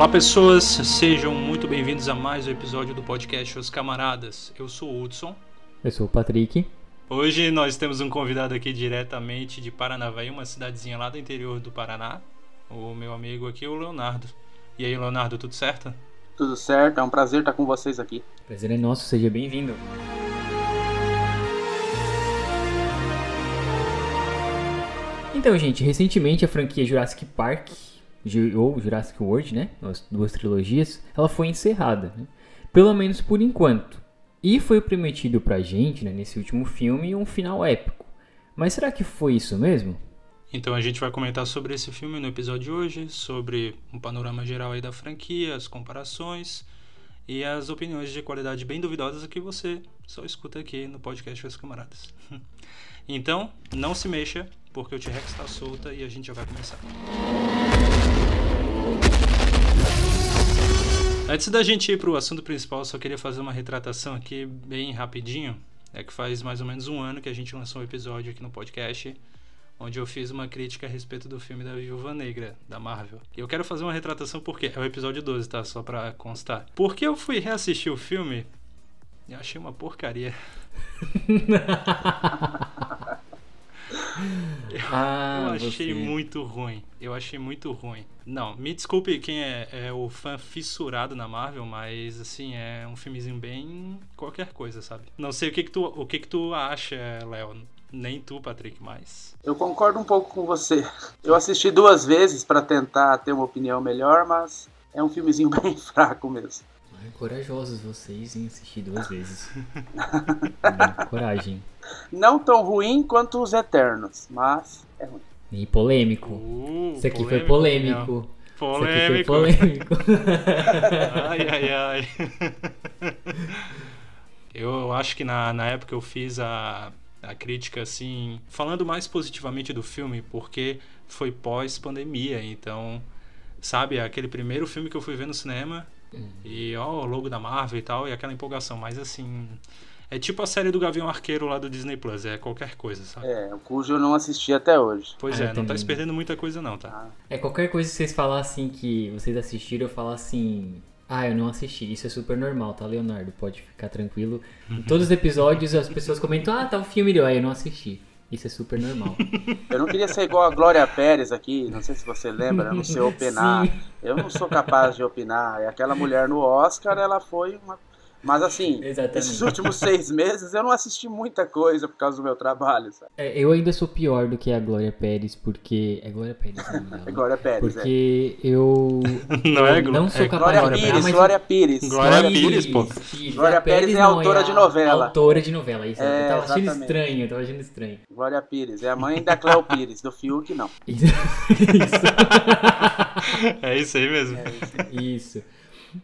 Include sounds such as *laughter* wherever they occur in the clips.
Olá pessoas, sejam muito bem-vindos a mais um episódio do podcast Os Camaradas. Eu sou o Hudson. Eu sou o Patrick. Hoje nós temos um convidado aqui diretamente de Paranavaí, uma cidadezinha lá do interior do Paraná. O meu amigo aqui, o Leonardo. E aí, Leonardo, tudo certo? Tudo certo, é um prazer estar com vocês aqui. Prazer é nosso, seja bem-vindo. Então, gente, recentemente a franquia Jurassic Park, ou Jurassic World, né? As duas trilogias, ela foi encerrada, né? Pelo menos por enquanto. E foi prometido pra gente, né, nesse último filme, um final épico. Mas será que foi isso mesmo? Então a gente vai comentar sobre esse filme no episódio de hoje, sobre um panorama geral aí da franquia, as comparações e as opiniões de qualidade bem duvidosas que você só escuta aqui no podcast Os Camaradas. *laughs* então, não se mexa, porque o T-Rex está solta e a gente já vai começar. Antes da gente ir para o assunto principal, só queria fazer uma retratação aqui bem rapidinho. É que faz mais ou menos um ano que a gente lançou um episódio aqui no podcast onde eu fiz uma crítica a respeito do filme da Viúva Negra, da Marvel. E eu quero fazer uma retratação porque é o episódio 12, tá? Só pra constar. Porque eu fui reassistir o filme e achei uma porcaria. *laughs* eu, ah, eu achei você. muito ruim. Eu achei muito ruim. Não, me desculpe quem é, é, o fã fissurado na Marvel, mas assim, é um filmezinho bem qualquer coisa, sabe? Não sei o que que tu, o que que tu acha, Léo. Nem tu, Patrick, mais. Eu concordo um pouco com você. Eu assisti duas vezes para tentar ter uma opinião melhor, mas é um filmezinho *laughs* bem fraco mesmo. Corajosos vocês em assistir duas vezes. *laughs* Coragem. Não tão ruim quanto os Eternos, mas é ruim. E polêmico. Uh, Isso aqui polêmico, foi polêmico. Polêmico. Isso aqui foi polêmico. *laughs* ai, ai, ai. *laughs* Eu acho que na, na época eu fiz a, a crítica assim, falando mais positivamente do filme, porque foi pós-pandemia, então, sabe, aquele primeiro filme que eu fui ver no cinema uhum. e ó, o logo da Marvel e tal, e aquela empolgação, mas assim, é tipo a série do Gavião Arqueiro lá do Disney Plus, é qualquer coisa, sabe? É, cujo eu não assisti até hoje. Pois ah, é, não tá se perdendo muita coisa não, tá? Ah. É qualquer coisa que vocês falassem que vocês assistiram, eu falar assim, ah, eu não assisti. Isso é super normal, tá, Leonardo? Pode ficar tranquilo. Em todos os episódios as pessoas comentam, ah, tá o filme, ah, eu não assisti. Isso é super normal. Eu não queria ser igual a Glória Pérez aqui, não sei se você lembra, não sei opinar. Sim. Eu não sou capaz de opinar. E aquela mulher no Oscar, ela foi uma mas assim, Exatamente. esses últimos seis meses eu não assisti muita coisa por causa do meu trabalho, sabe? É, eu ainda sou pior do que a Glória Pérez, porque. É Glória Pérez, não *laughs* É Glória Pérez, Porque *laughs* é. eu. Não é Não sou é capaz Glória de. Pires, Glória Pires. Glória Pires, pô. Glória Pérez é autora de novela. Autora de novela, isso. É, eu tava exatamente. achando estranho, eu tava achando estranho. Glória Pires, é a mãe da Cléo Pires, do Fiuk, não. *laughs* Isso. é isso aí mesmo. É isso. Isso.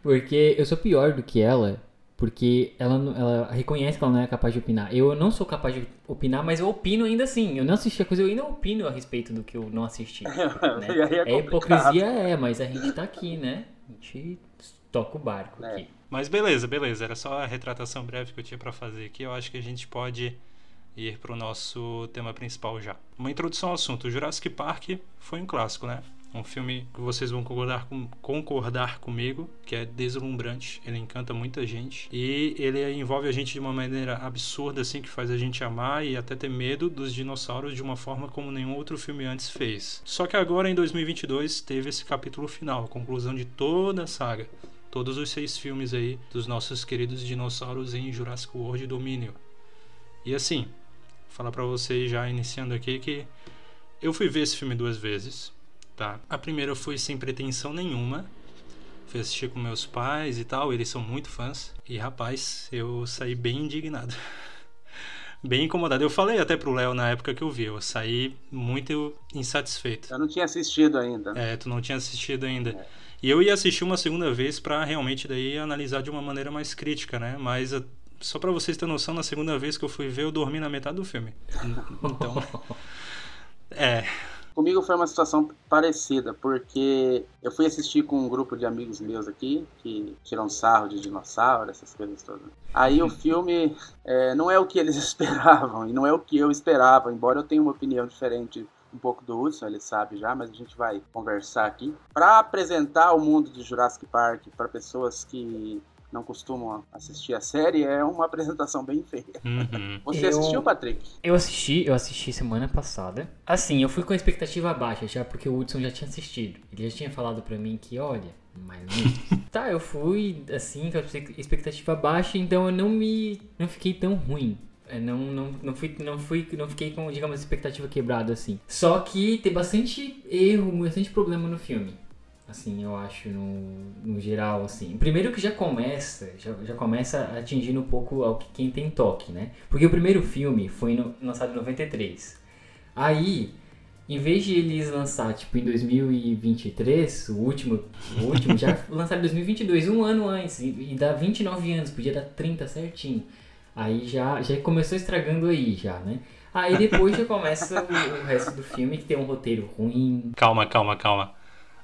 Porque eu sou pior do que ela, porque ela, ela reconhece que ela não é capaz de opinar. Eu não sou capaz de opinar, mas eu opino ainda assim. Eu não assisti a coisa, eu ainda opino a respeito do que eu não assisti. *laughs* Né? é, é hipocrisia, é, mas a gente tá aqui, né? A gente toca o barco É. aqui. Mas beleza, beleza. Era só a retratação breve que eu tinha pra fazer aqui. Eu acho que a gente pode ir pro nosso tema principal já. Uma introdução ao assunto. Jurassic Park foi um clássico, né? Um filme que vocês vão concordar, com, concordar comigo, que é deslumbrante, ele encanta muita gente e ele envolve a gente de uma maneira absurda, assim, que faz a gente amar e até ter medo dos dinossauros de uma forma como nenhum outro filme antes fez. Só que agora, em 2022, teve esse capítulo final, a conclusão de toda a saga. Todos os seis filmes aí dos nossos queridos dinossauros em Jurassic World Domínio. E assim, falar pra vocês já iniciando aqui que eu fui ver esse filme duas vezes tá? A primeira eu fui sem pretensão nenhuma. Fui assistir com meus pais e tal, eles são muito fãs. E rapaz, eu saí bem indignado. *laughs* bem incomodado. Eu falei até pro Léo na época que eu vi, eu saí muito insatisfeito. Eu não tinha assistido ainda. É, tu não tinha assistido ainda. É. E eu ia assistir uma segunda vez para realmente daí analisar de uma maneira mais crítica, né? Mas só para vocês terem noção, na segunda vez que eu fui ver, eu dormi na metade do filme. *laughs* Então, é, Comigo foi uma situação parecida, porque eu fui assistir com um grupo de amigos meus aqui, que tiram sarro de dinossauro, essas coisas todas. Aí o filme é, não é o que eles *laughs* esperavam, e não é o que eu esperava, embora eu tenha uma opinião diferente um pouco do Hudson, ele sabe já, mas a gente vai conversar aqui. Para apresentar o mundo de Jurassic Park para pessoas que não costumam assistir a série, é uma apresentação bem feia. Uhum. *laughs* Você eu, assistiu, Patrick? Eu assisti, eu assisti semana passada. Assim, eu fui com a expectativa baixa já, porque o Hudson já tinha assistido. Ele já tinha falado para mim que, olha, mais *laughs* tá, eu fui assim, com a expectativa baixa, então eu não me. não fiquei tão ruim. É, não, não, não, fui, não, fui, não fiquei com, digamos, expectativa quebrada assim. Só que tem bastante erro, bastante problema no filme. Assim, eu acho, no, no geral, assim. Primeiro que já começa, já, já começa atingindo um pouco ao que quem tem toque, né? Porque o primeiro filme foi no, lançado em 93. Aí, em vez de eles lançar, tipo, em 2023, o último, o último já *laughs* lançaram em 2022, um ano antes, e, e dá 29 anos, podia dar 30 certinho. Aí já, já começou estragando aí, já, né? Aí depois já começa o, o resto do filme, que tem um roteiro ruim. Calma, calma, calma.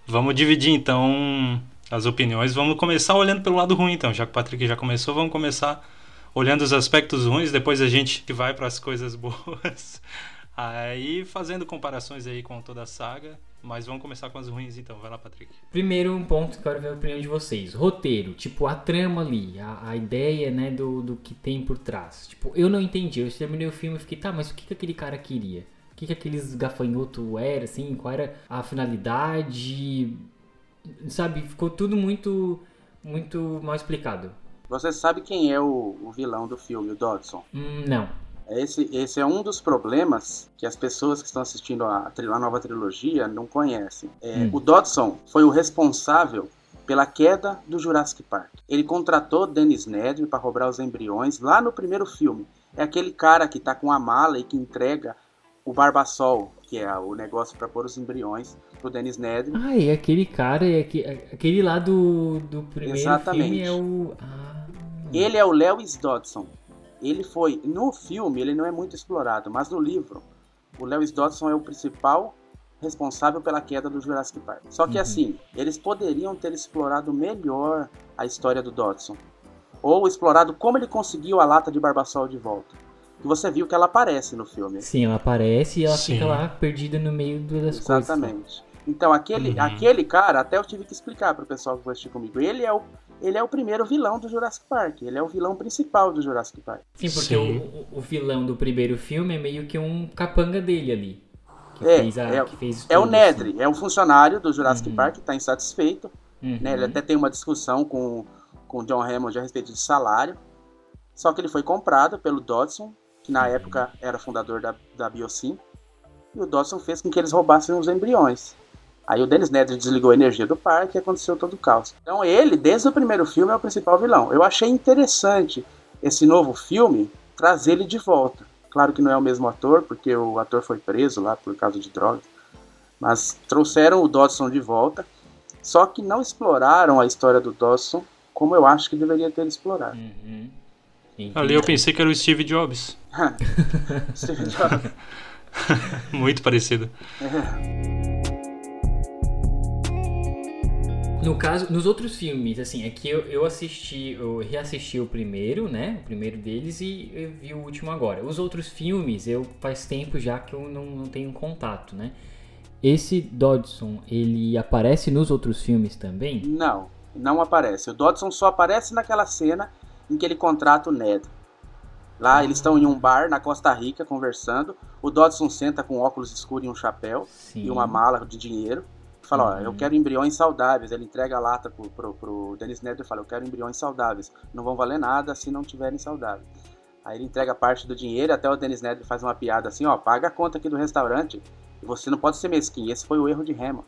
Vamos dividir então as opiniões. Vamos começar olhando pelo lado ruim, então. Já que o Patrick já começou, vamos começar olhando os aspectos ruins, depois a gente vai para as coisas boas. *laughs* Aí fazendo comparações aí com toda a saga, mas vamos começar com as ruins então. Vai lá, Patrick. Primeiro um ponto que eu quero ver a opinião de vocês. Roteiro, tipo a trama ali, a, a ideia, né, do, do que tem por trás. Tipo, eu não entendi. Eu terminei o filme e fiquei, tá, mas o que, que aquele cara queria? O que, que aqueles gafanhotos eram, assim? Qual era a finalidade? Sabe, ficou tudo muito, muito mal explicado. Você sabe quem é o, o vilão do filme, o Dodson? Hum, não. Esse, esse é um dos problemas que as pessoas que estão assistindo a, a nova trilogia não conhecem. É, hum. O Dodson foi o responsável pela queda do Jurassic Park. Ele contratou Dennis Nedry para roubar os embriões lá no primeiro filme. É aquele cara que está com a mala e que entrega o Barbasol, que é o negócio para pôr os embriões pro Dennis Nedry. Ah, e aquele cara, é aquele lá do, do primeiro Exatamente. filme é o... Ah. Ele é o Lewis Dodson ele foi no filme ele não é muito explorado, mas no livro o Lewis Dodson é o principal responsável pela queda do Jurassic Park. Só que uhum. assim, eles poderiam ter explorado melhor a história do Dodson ou explorado como ele conseguiu a lata de Barbasol de volta. E você viu que ela aparece no filme. Sim, ela aparece e ela Sim. fica lá perdida no meio das Exatamente. coisas. Exatamente. Então, aquele, uhum. aquele cara, até eu tive que explicar pro pessoal que vai assistir comigo, ele é o ele é o primeiro vilão do Jurassic Park. Ele é o vilão principal do Jurassic Park. Sim, porque Sim. O, o, vilão do primeiro filme é meio que um capanga dele ali. Que é, fez a, é, que fez é o Nedry, assim. é um funcionário do Jurassic uhum. Park que está insatisfeito. Uhum. Né? Ele até tem uma discussão com, com o John Hammond a respeito de salário. Só que ele foi comprado pelo Dodson, que na época era fundador da, da Biosyn. E o Dodson fez com que eles roubassem os embriões. Aí o Dennis Nedry desligou a energia do parque e aconteceu todo o caos. Então ele, desde o primeiro filme, é o principal vilão. Eu achei interessante esse novo filme trazer ele de volta. Claro que não é o mesmo ator, porque o ator foi preso lá por causa de drogas. Mas trouxeram o Dodson de volta. Só que não exploraram a história do Dodson como eu acho que deveria ter explorado. Uhum. Ali eu pensei que era o Steve Jobs. *laughs* Steve Jobs. *laughs* Muito parecido. No caso, nos outros filmes, assim, é que eu, eu assisti, eu reassisti o primeiro, né? O primeiro deles e eu vi o último agora. Os outros filmes, eu faz tempo já que eu não, não tenho contato, né? Esse Dodson, ele aparece nos outros filmes também? Não, não aparece. O Dodson só aparece naquela cena em que ele contrata o Ned. Lá eles estão em um bar na Costa Rica conversando. O Dodson senta com óculos escuros e um chapéu Sim. e uma mala de dinheiro fala, uhum. ó, eu uhum. quero embriões saudáveis. Ele entrega a lata pro, pro, pro Dennis Nedry e fala, eu quero embriões saudáveis. Não vão valer nada se não tiverem saudáveis. Aí ele entrega parte do dinheiro, até o Dennis Nedry faz uma piada assim, ó, paga a conta aqui do restaurante. Você não pode ser mesquinho. Esse foi o erro de Rema.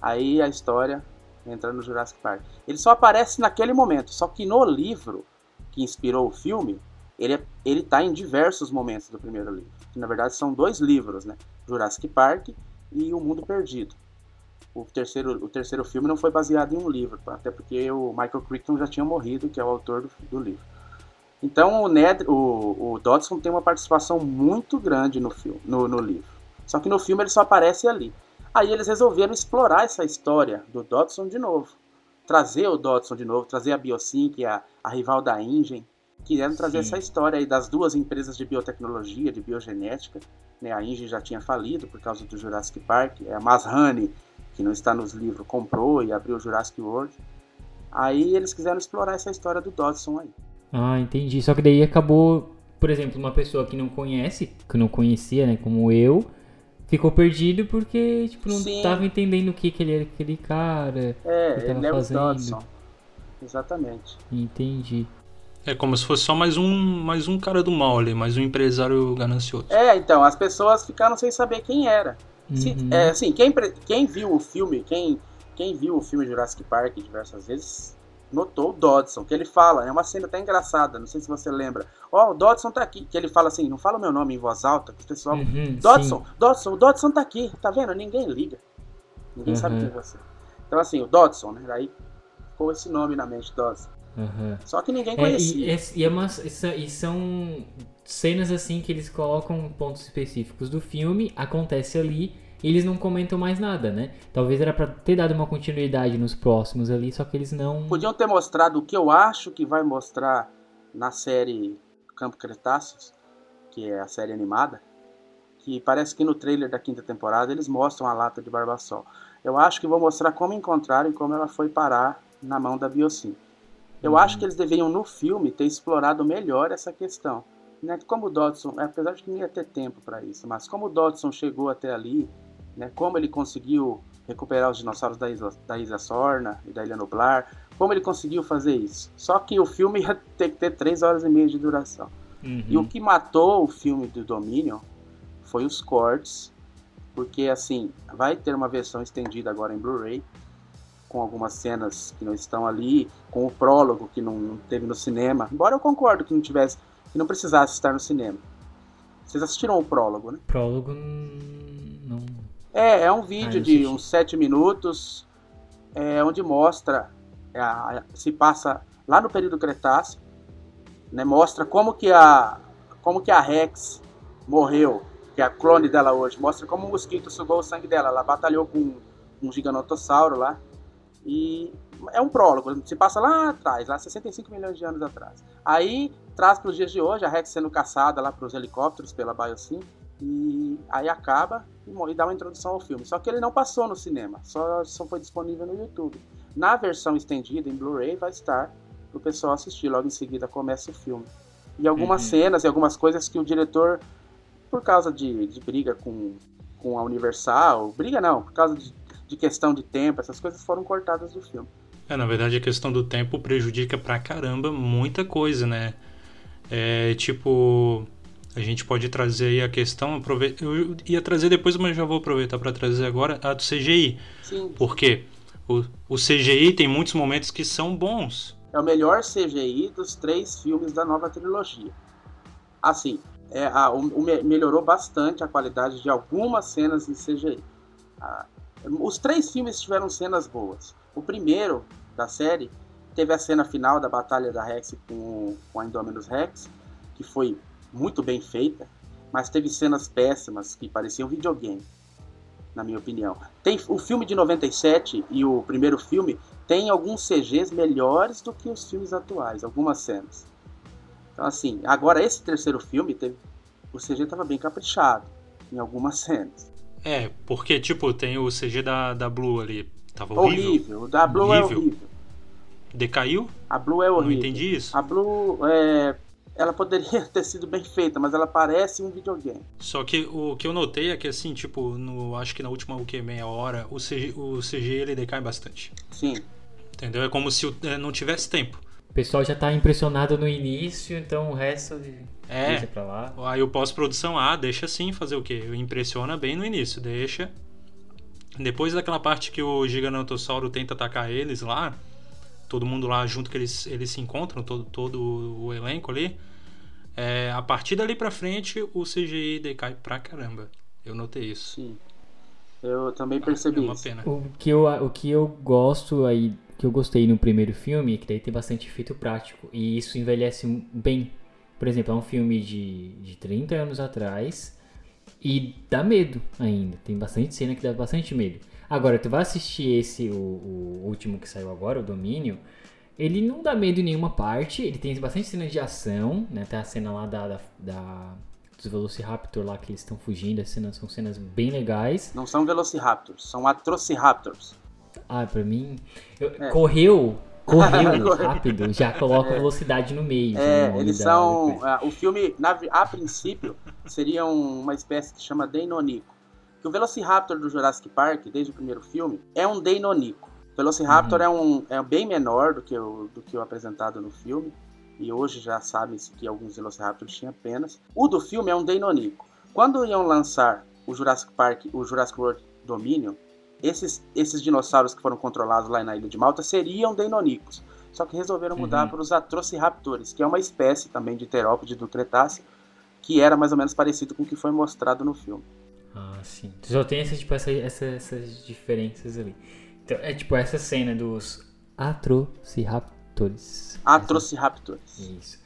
Aí a história entra no Jurassic Park. Ele só aparece naquele momento, só que no livro que inspirou o filme, ele, é, ele tá em diversos momentos do primeiro livro. Que na verdade são dois livros, né? Jurassic Park e O Mundo Perdido o terceiro, o terceiro filme não foi baseado em um livro, até porque o Michael Crichton já tinha morrido, que é o autor do, do livro. Então o, Ned, o, o, Dodson tem uma participação muito grande no, filme, no, no livro. Só que no filme ele só aparece ali. Aí eles resolveram explorar essa história do Dodson de novo. Trazer o Dodson de novo, trazer a Biosyn, que é a, a rival da InGen. Quiseram trazer Sim. essa história aí das duas empresas de biotecnologia, de biogenética, né, a Inge já tinha falido por causa do Jurassic Park, é a Masrani, que não está nos livros, comprou e abriu o Jurassic World. Aí eles quiseram explorar essa história do Dodson aí. Ah, entendi. Só que daí acabou, por exemplo, uma pessoa que não conhece, que não conhecia, né, como eu, ficou perdido porque, tipo, não Sim. tava entendendo o que, que ele era aquele cara. É, que ele é o Dodson. Exatamente. Entendi. É como se fosse só mais um, mais um cara do mal ali, mais um empresário ganancioso. É, então, as pessoas ficaram sem saber quem era. Se, uhum. é, assim, quem, quem viu o filme, quem, quem viu o filme Jurassic Park diversas vezes, notou o Dodson, que ele fala, é uma cena até engraçada, não sei se você lembra. Ó, oh, o Dodson tá aqui, que ele fala assim, não fala o meu nome em voz alta, que o pessoal, uhum, Dodson, sim. Dodson, o Dodson tá aqui, tá vendo? Ninguém liga. Ninguém uhum. sabe quem é você. Então assim, o Dodson, né, aí ficou esse nome na mente, Dodson. Uhum. Só que ninguém conhecia. É, e, e, é uma, e são cenas assim que eles colocam pontos específicos do filme, acontece ali eles não comentam mais nada, né? Talvez era para ter dado uma continuidade nos próximos ali, só que eles não. Podiam ter mostrado o que eu acho que vai mostrar na série Campo Cretáceos, que é a série animada, que parece que no trailer da quinta temporada eles mostram a lata de Barbassol. Eu acho que vou mostrar como encontraram e como ela foi parar na mão da Biocin. Eu uhum. acho que eles deveriam, no filme, ter explorado melhor essa questão. Né? Como o Dodson, apesar de que não ia ter tempo para isso, mas como o Dodson chegou até ali, né? como ele conseguiu recuperar os dinossauros da Isla, da Isla Sorna e da Ilha Nublar, como ele conseguiu fazer isso. Só que o filme *laughs* ia ter que ter 3 horas e meia de duração. Uhum. E o que matou o filme do Dominion foi os cortes, porque assim, vai ter uma versão estendida agora em Blu-ray, com algumas cenas que não estão ali, com o prólogo que não, não, teve no cinema. Embora eu concordo que não tivesse, que não precisasse estar no cinema. Vocês assistiram o prólogo, né? Prólogo não. É, é um vídeo ah, de uns sete minutos, é, onde mostra, é, se passa lá no período Cretáceo, né, mostra como que a como que a Rex morreu, que é a clone dela hoje, mostra como o mosquito sugou o sangue dela, ela batalhou com um giganotossauro lá, e é um prólogo, se passa lá atrás, lá 65 milhões de anos atrás. Aí traz para os dias de hoje a Rex sendo caçada lá para os helicópteros pela Biosyn. E aí acaba e dá uma introdução ao filme. Só que ele não passou no cinema, só, só foi disponível no YouTube. Na versão estendida, em Blu-ray, vai estar para o pessoal assistir. Logo em seguida começa o filme. E algumas uhum. cenas e algumas coisas que o diretor, por causa de, de briga com, com a Universal, briga não, por causa de de questão de tempo, essas coisas foram cortadas do filme. É, na verdade a questão do tempo prejudica pra caramba muita coisa, né? É tipo, a gente pode trazer aí a questão, eu ia trazer depois, mas já vou aproveitar para trazer agora a do CGI. Sim. Porque o, o CGI tem muitos momentos que são bons. É o melhor CGI dos três filmes da nova trilogia. Assim, é, a, o, o, melhorou bastante a qualidade de algumas cenas em CGI. A, os três filmes tiveram cenas boas. O primeiro da série teve a cena final da batalha da Rex com, com a Indominus Rex, que foi muito bem feita, mas teve cenas péssimas que pareciam videogame, na minha opinião. Tem o filme de 97 e o primeiro filme tem alguns CGs melhores do que os filmes atuais, algumas cenas. Então assim, agora esse terceiro filme teve, o CG estava bem caprichado em algumas cenas. É, porque, tipo, tem o CG da, da Blue ali. Tava horrível. Horrível. O da Blue é horrível. é horrível. Decaiu? A Blue é horrível. Não entendi isso. A Blue é. Ela poderia *laughs* ter sido bem feita, mas ela parece um videogame. Só que o que eu notei é que, assim, tipo, no, acho que na última o que, meia hora, o CG, o CG ele decai bastante. Sim. Entendeu? É como se é, não tivesse tempo. O pessoal já tá impressionado no início, então o resto é. deixa pra lá. Aí o pós-produção, ah, deixa assim, fazer o quê? Impressiona bem no início, deixa. Depois daquela parte que o Gigantossauro tenta atacar eles lá, todo mundo lá junto que eles, eles se encontram, todo, todo o elenco ali. É, a partir dali pra frente, o CGI decai pra caramba. Eu notei isso. Sim. Eu também percebi é uma pena. O que eu, o que eu gosto aí que eu gostei no primeiro filme é que daí tem bastante efeito prático e isso envelhece bem. Por exemplo, é um filme de, de 30 anos atrás e dá medo ainda. Tem bastante cena que dá bastante medo. Agora, tu vai assistir esse, o, o último que saiu agora, o Domínio, ele não dá medo em nenhuma parte, ele tem bastante cena de ação, né? Tem a cena lá da, da, da dos Velociraptor lá que eles estão fugindo. As cenas são cenas bem legais. Não são Velociraptors, são Atrociraptors. Ah, pra mim. Eu, é. Correu, correu *laughs* rápido, já coloca é. velocidade no meio. É, eles são. Uh, o filme, na, a princípio, seria uma espécie que chama Deinonico. Que o Velociraptor do Jurassic Park, desde o primeiro filme, é um Deinonico. O Velociraptor uhum. é, um, é bem menor do que, o, do que o apresentado no filme. E hoje já sabem-se que alguns Velociraptors tinham apenas. O do filme é um Deinonico. Quando iam lançar o Jurassic Park, o Jurassic World Dominion, esses, esses dinossauros que foram controlados lá na Ilha de Malta seriam deinonychus. Só que resolveram mudar uhum. para os Atrociraptores, que é uma espécie também de terópode do Cretáceo, que era mais ou menos parecido com o que foi mostrado no filme. Ah, sim. Só tem essa, tipo, essa, essa, essas diferenças ali. Então, é tipo essa cena dos Atrociraptores. Atrociraptores. Isso.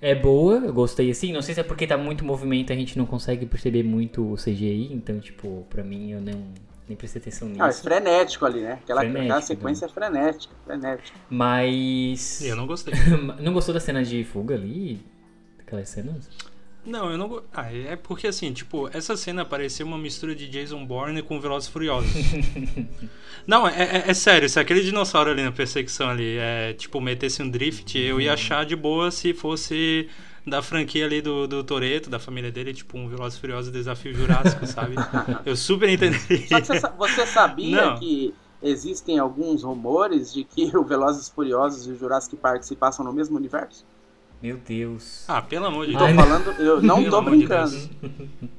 É boa, eu gostei assim. Não sei se é porque tá muito movimento a gente não consegue perceber muito o CGI, então, tipo, pra mim eu não nem prestei atenção nisso. Não, é frenético ali, né? Aquela, frenético, aquela sequência é frenética, frenética. Mas. Eu não gostei. *laughs* não gostou da cena de fuga ali? Aquelas cenas? Não, eu não. Ah, é porque assim, tipo, essa cena parecia uma mistura de Jason Bourne com Velozes Furiosos. *laughs* não, é, é, é, sério, se aquele dinossauro ali na perseguição ali, é, tipo, metesse um drift, eu ia achar de boa se fosse da franquia ali do, do Toreto, da família dele, tipo um Velozes Furiosos Desafio Jurássico, sabe? *laughs* Eu super entendi. Só que você, você sabia Não. que existem alguns rumores de que o Velozes Furiosos e o Jurassic Park se passam no mesmo universo? Meu Deus. Ah, pelo amor de Deus. Tô falando, eu não tô brincando. De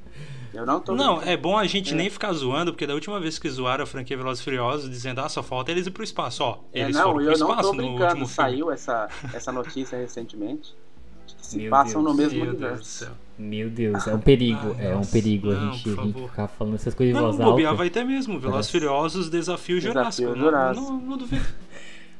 eu não tô Não, brincando. é bom a gente é. nem ficar zoando, porque da última vez que zoaram a franquia Velozes Furiosos, dizendo, ah, só falta eles ir pro espaço. Ó, é, eles é, não, foram pro espaço não tô brincando. Saiu essa, essa notícia recentemente se Meu passam Deus, no mesmo Meu universo. Deus Meu Deus, é um perigo, ah, é um perigo não, a, gente, a gente ficar falando essas coisas em voz alta. vai ter mesmo, Velozes Furiosos, Desafio, Jurássico. Desafio Jurássico. Não, não, não, duvido.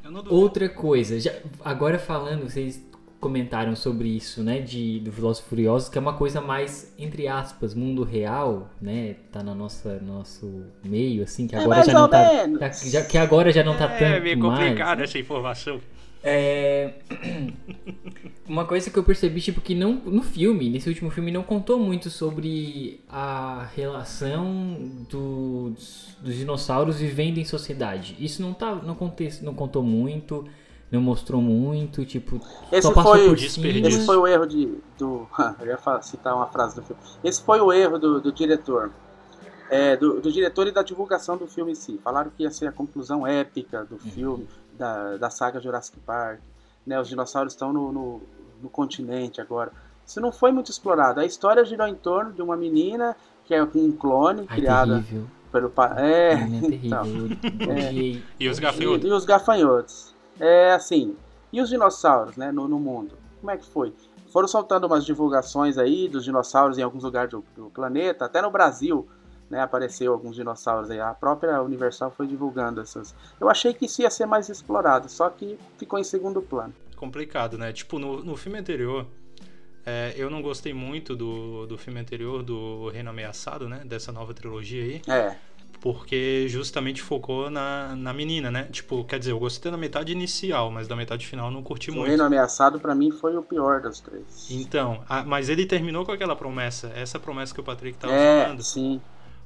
não duvido. Outra coisa, já, agora falando, vocês comentaram sobre isso, né, de do Velozes Furiosos, que é uma coisa mais entre aspas, mundo real, né, tá no nosso nosso meio assim, que é agora é já não tá, tá, já, que agora já não tá é, tanto mais. É meio complicado né? essa informação. É... *coughs* Uma coisa que eu percebi, tipo, que não, no filme, nesse último filme, não contou muito sobre a relação dos, dos dinossauros vivendo em sociedade. Isso não, tá, não, conte, não contou muito, não mostrou muito, tipo, esse só passou foi, por cima. Esse foi o erro de, do... *laughs* Eu ia citar uma frase do filme. Esse foi o erro do, do diretor. É, do, do, diretor e da divulgação do filme em si. Falaram que ia ser a conclusão épica do uhum. filme da, da saga Jurassic Park. Né? Os dinossauros estão no, no, no continente agora. Isso não foi muito explorado. A história girou em torno de uma menina que é um clone Ai, criada terrível. pelo pai. É, é *laughs* então, é, e os gafanhotos. E, e, os gafanhotos. É assim. E os dinossauros, né, no, no mundo? Como é que foi? Foram soltando umas divulgações aí dos dinossauros em alguns lugares do, do planeta, até no Brasil né, apareceu alguns dinossauros aí. A própria Universal foi divulgando essas. Eu achei que isso ia ser mais explorado, só que ficou em segundo plano. Complicado, né? Tipo, no, no filme anterior, é, eu não gostei muito do, do filme anterior, do Reino Ameaçado, né? Dessa nova trilogia aí. É. Porque justamente focou na, na menina, né? Tipo, quer dizer, eu gostei da metade inicial, mas da metade final eu não curti o muito. O Reino Ameaçado para mim foi o pior das três. Então, a, mas ele terminou com aquela promessa, essa promessa que o Patrick tava é, falando. sim.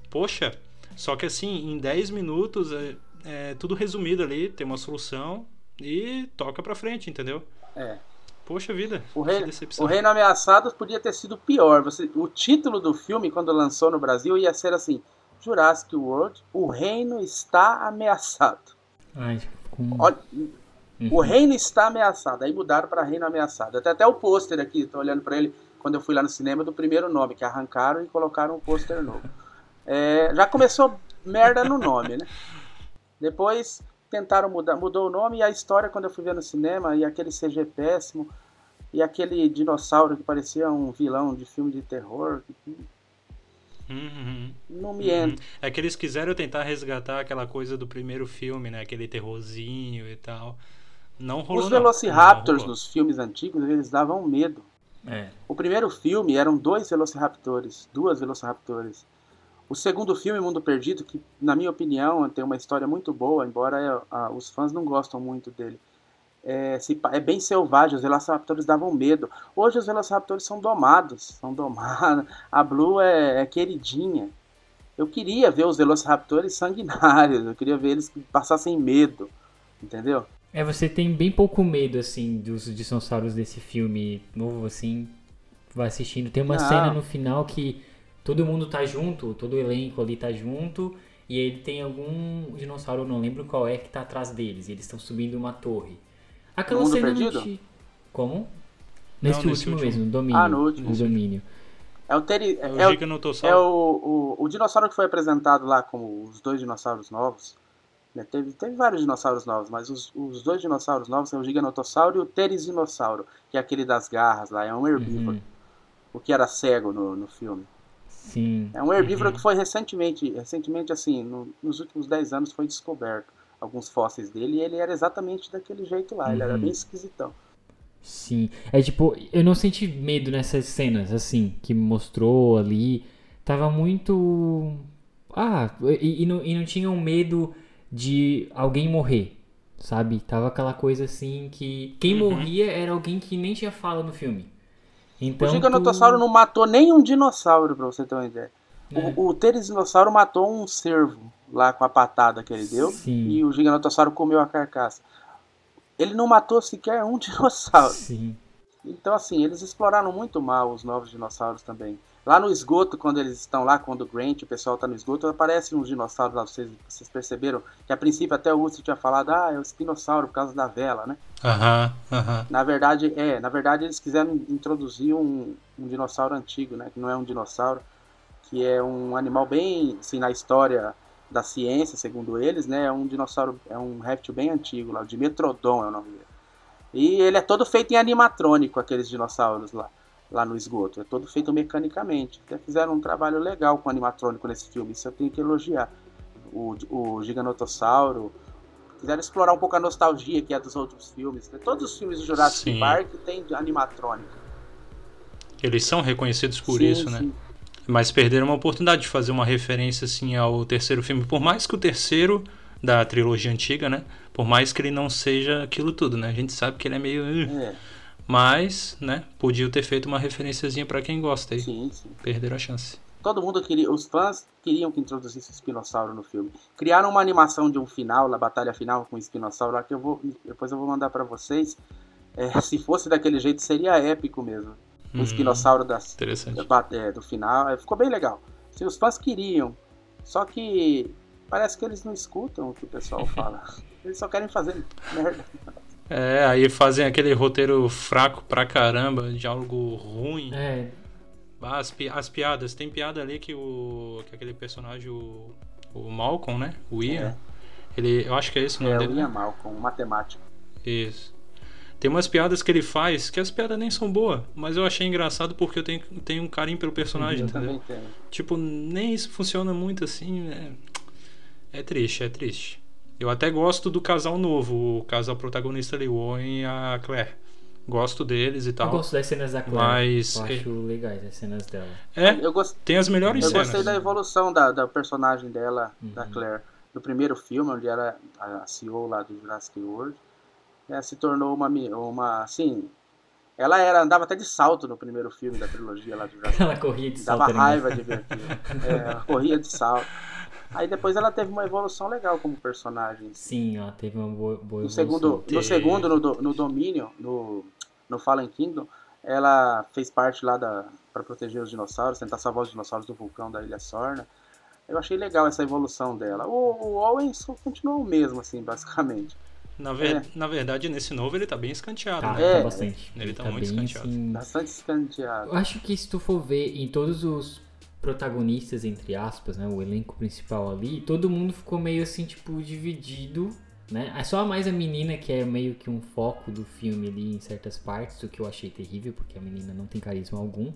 Poxa, só que assim, em 10 minutos é, é, tudo resumido ali, tem uma solução e toca pra frente, entendeu? É. Poxa vida, o reino, o reino Ameaçado podia ter sido pior. Você, o título do filme, quando lançou no Brasil, ia ser assim: Jurassic World, o reino está ameaçado. Ai, com... Olha, uhum. O reino está ameaçado. Aí mudaram para Reino Ameaçado. Até até o pôster aqui, tô olhando para ele quando eu fui lá no cinema do primeiro nome, que arrancaram e colocaram um pôster novo. É, já começou merda no nome, né? Depois tentaram mudar, mudou o nome e a história quando eu fui ver no cinema e aquele CG péssimo e aquele dinossauro que parecia um vilão de filme de terror. Uhum, não me uhum. entra. É que eles quiseram tentar resgatar aquela coisa do primeiro filme, né? Aquele terrorzinho e tal. Não rolou. Os Velociraptors nos filmes antigos, eles davam medo. É. O primeiro filme eram dois Velociraptors, duas Velociraptores. O segundo filme, Mundo Perdido, que na minha opinião tem uma história muito boa, embora a, os fãs não gostam muito dele. É, se, é bem selvagem, os Velociraptors davam medo. Hoje os Velociraptors são domados, são domados. *laughs* A Blue é, é queridinha. Eu queria ver os Velociraptors sanguinários, eu queria ver eles passassem medo, entendeu? É, você tem bem pouco medo, assim, dos dinossauros desse filme novo, assim, vai assistindo. Tem uma Não. cena no final que todo mundo tá junto, todo o elenco ali tá junto, e ele tem algum dinossauro, não lembro qual é, que tá atrás deles, e eles estão subindo uma torre. Aquela cena perdido? Te... Como? Nesse não, último, mesmo, no domínio. Ah, no último. No domínio. É o, teri... é, é, o, é o, o, o, dinossauro que foi apresentado lá como os dois dinossauros novos. Né? Teve, teve vários dinossauros novos, mas os, os dois dinossauros novos são o Giganotossauro e o Terizinosauro, que é aquele das garras lá, é um herbívoro. Uhum. O que era cego no, no filme. Sim. É um herbívoro uhum. que foi recentemente, recentemente assim, no, nos últimos 10 anos foi descoberto alguns fósseis dele e ele era exatamente daquele jeito lá, uhum. ele era uhum. bem esquisitão. Sim, é tipo, eu não senti medo nessas cenas, assim, que mostrou ali. Tava muito. Ah, e, e, não, e não tinha um medo de alguém morrer, sabe? Tava aquela coisa assim que quem uhum. morria era alguém que nem tinha fala no filme. Então, o Giganotossauro tu... não matou nenhum dinossauro, pra você ter uma ideia. É. O, o Terizinosauro matou um cervo lá com a patada que ele deu Sim. e o Giganotossauro comeu a carcaça. Ele não matou sequer um *laughs* dinossauro. Sim. Então, assim, eles exploraram muito mal os novos dinossauros também. Lá no esgoto, quando eles estão lá, quando o Grant, o pessoal está no esgoto, aparecem uns dinossauros lá. Vocês, vocês perceberam que a princípio até o Urso tinha falado, ah, é o espinossauro por causa da vela, né? Aham, uh aham. -huh, uh -huh. Na verdade, é, na verdade eles quiseram introduzir um, um dinossauro antigo, né? Que não é um dinossauro, que é um animal bem, assim, na história da ciência, segundo eles, né? É um dinossauro, é um réptil bem antigo lá, o Dimetrodon é o nome dele. E ele é todo feito em animatrônico, aqueles dinossauros lá, lá no esgoto. É todo feito mecanicamente. Até fizeram um trabalho legal com animatrônico nesse filme, isso eu tenho que elogiar. O, o Giganotossauro. Quiseram explorar um pouco a nostalgia que é dos outros filmes. Né? Todos os filmes do Jurassic sim. Park têm animatrônico. Eles são reconhecidos por sim, isso, né? sim. né? Mas perderam uma oportunidade de fazer uma referência assim ao terceiro filme, por mais que o terceiro da trilogia antiga, né? Por mais que ele não seja aquilo tudo, né? A gente sabe que ele é meio uh, é. mas, né, podia ter feito uma referenciazinha para quem gosta aí. Sim, sim. Perderam a chance. Todo mundo queria, os fãs queriam que introduzisse o espinossauro no filme. Criaram uma animação de um final, na batalha final com o espinossauro lá que eu vou depois eu vou mandar para vocês. É, *laughs* se fosse daquele jeito seria épico mesmo o hum, espinossauro das, é, do final. É, ficou bem legal. Se os fãs queriam, só que parece que eles não escutam o que o pessoal *laughs* fala. Eles só querem fazer merda. É, aí fazem aquele roteiro fraco pra caramba, diálogo ruim. É. As, pi as piadas, tem piada ali que o. que aquele personagem, o, o Malcolm, né? O Ian. É. Ele, eu acho que é esse o nome é, dele. É, o Ian né? Malcolm, matemático. Isso. Tem umas piadas que ele faz que as piadas nem são boas, mas eu achei engraçado porque eu tenho, tenho um carinho pelo personagem, eu entendeu? Tipo, nem isso funciona muito assim. É, é triste, é triste. Eu até gosto do casal novo, o casal protagonista ali, o Owen e a Claire. Gosto deles e tal. Eu gosto das cenas da Claire. Mas. Eu acho é... legais as cenas dela. É, eu gost... tem as melhores eu cenas. Eu gostei da evolução da, da personagem dela, uhum. da Claire. No primeiro filme, onde era a CEO lá do Jurassic World é, se tornou uma, uma, assim, ela era, andava até de salto no primeiro filme da trilogia lá do Jurassic Ela corria de salto. Dava raiva de ver aquilo. É, ela corria de salto. Aí depois ela teve uma evolução legal como personagem. Sim, ela teve uma boa, boa no segundo, No segundo, no, no Domínio, no, no Fallen Kingdom, ela fez parte lá da para proteger os dinossauros, tentar salvar os dinossauros do vulcão da Ilha Sorna. Eu achei legal essa evolução dela. O, o Owen continuou o mesmo, assim, basicamente. Na, ver... é. na verdade, nesse novo ele tá bem escanteado. Tá, né? é, tá bastante. Ele, ele tá, tá, muito escanteado. Assim... Bastante escanteado. Eu acho que se tu for ver em todos os protagonistas, entre aspas, né? O elenco principal ali, todo mundo ficou meio assim, tipo, dividido. Né? É só mais a menina que é meio que um foco do filme ali em certas partes, o que eu achei terrível, porque a menina não tem carisma algum.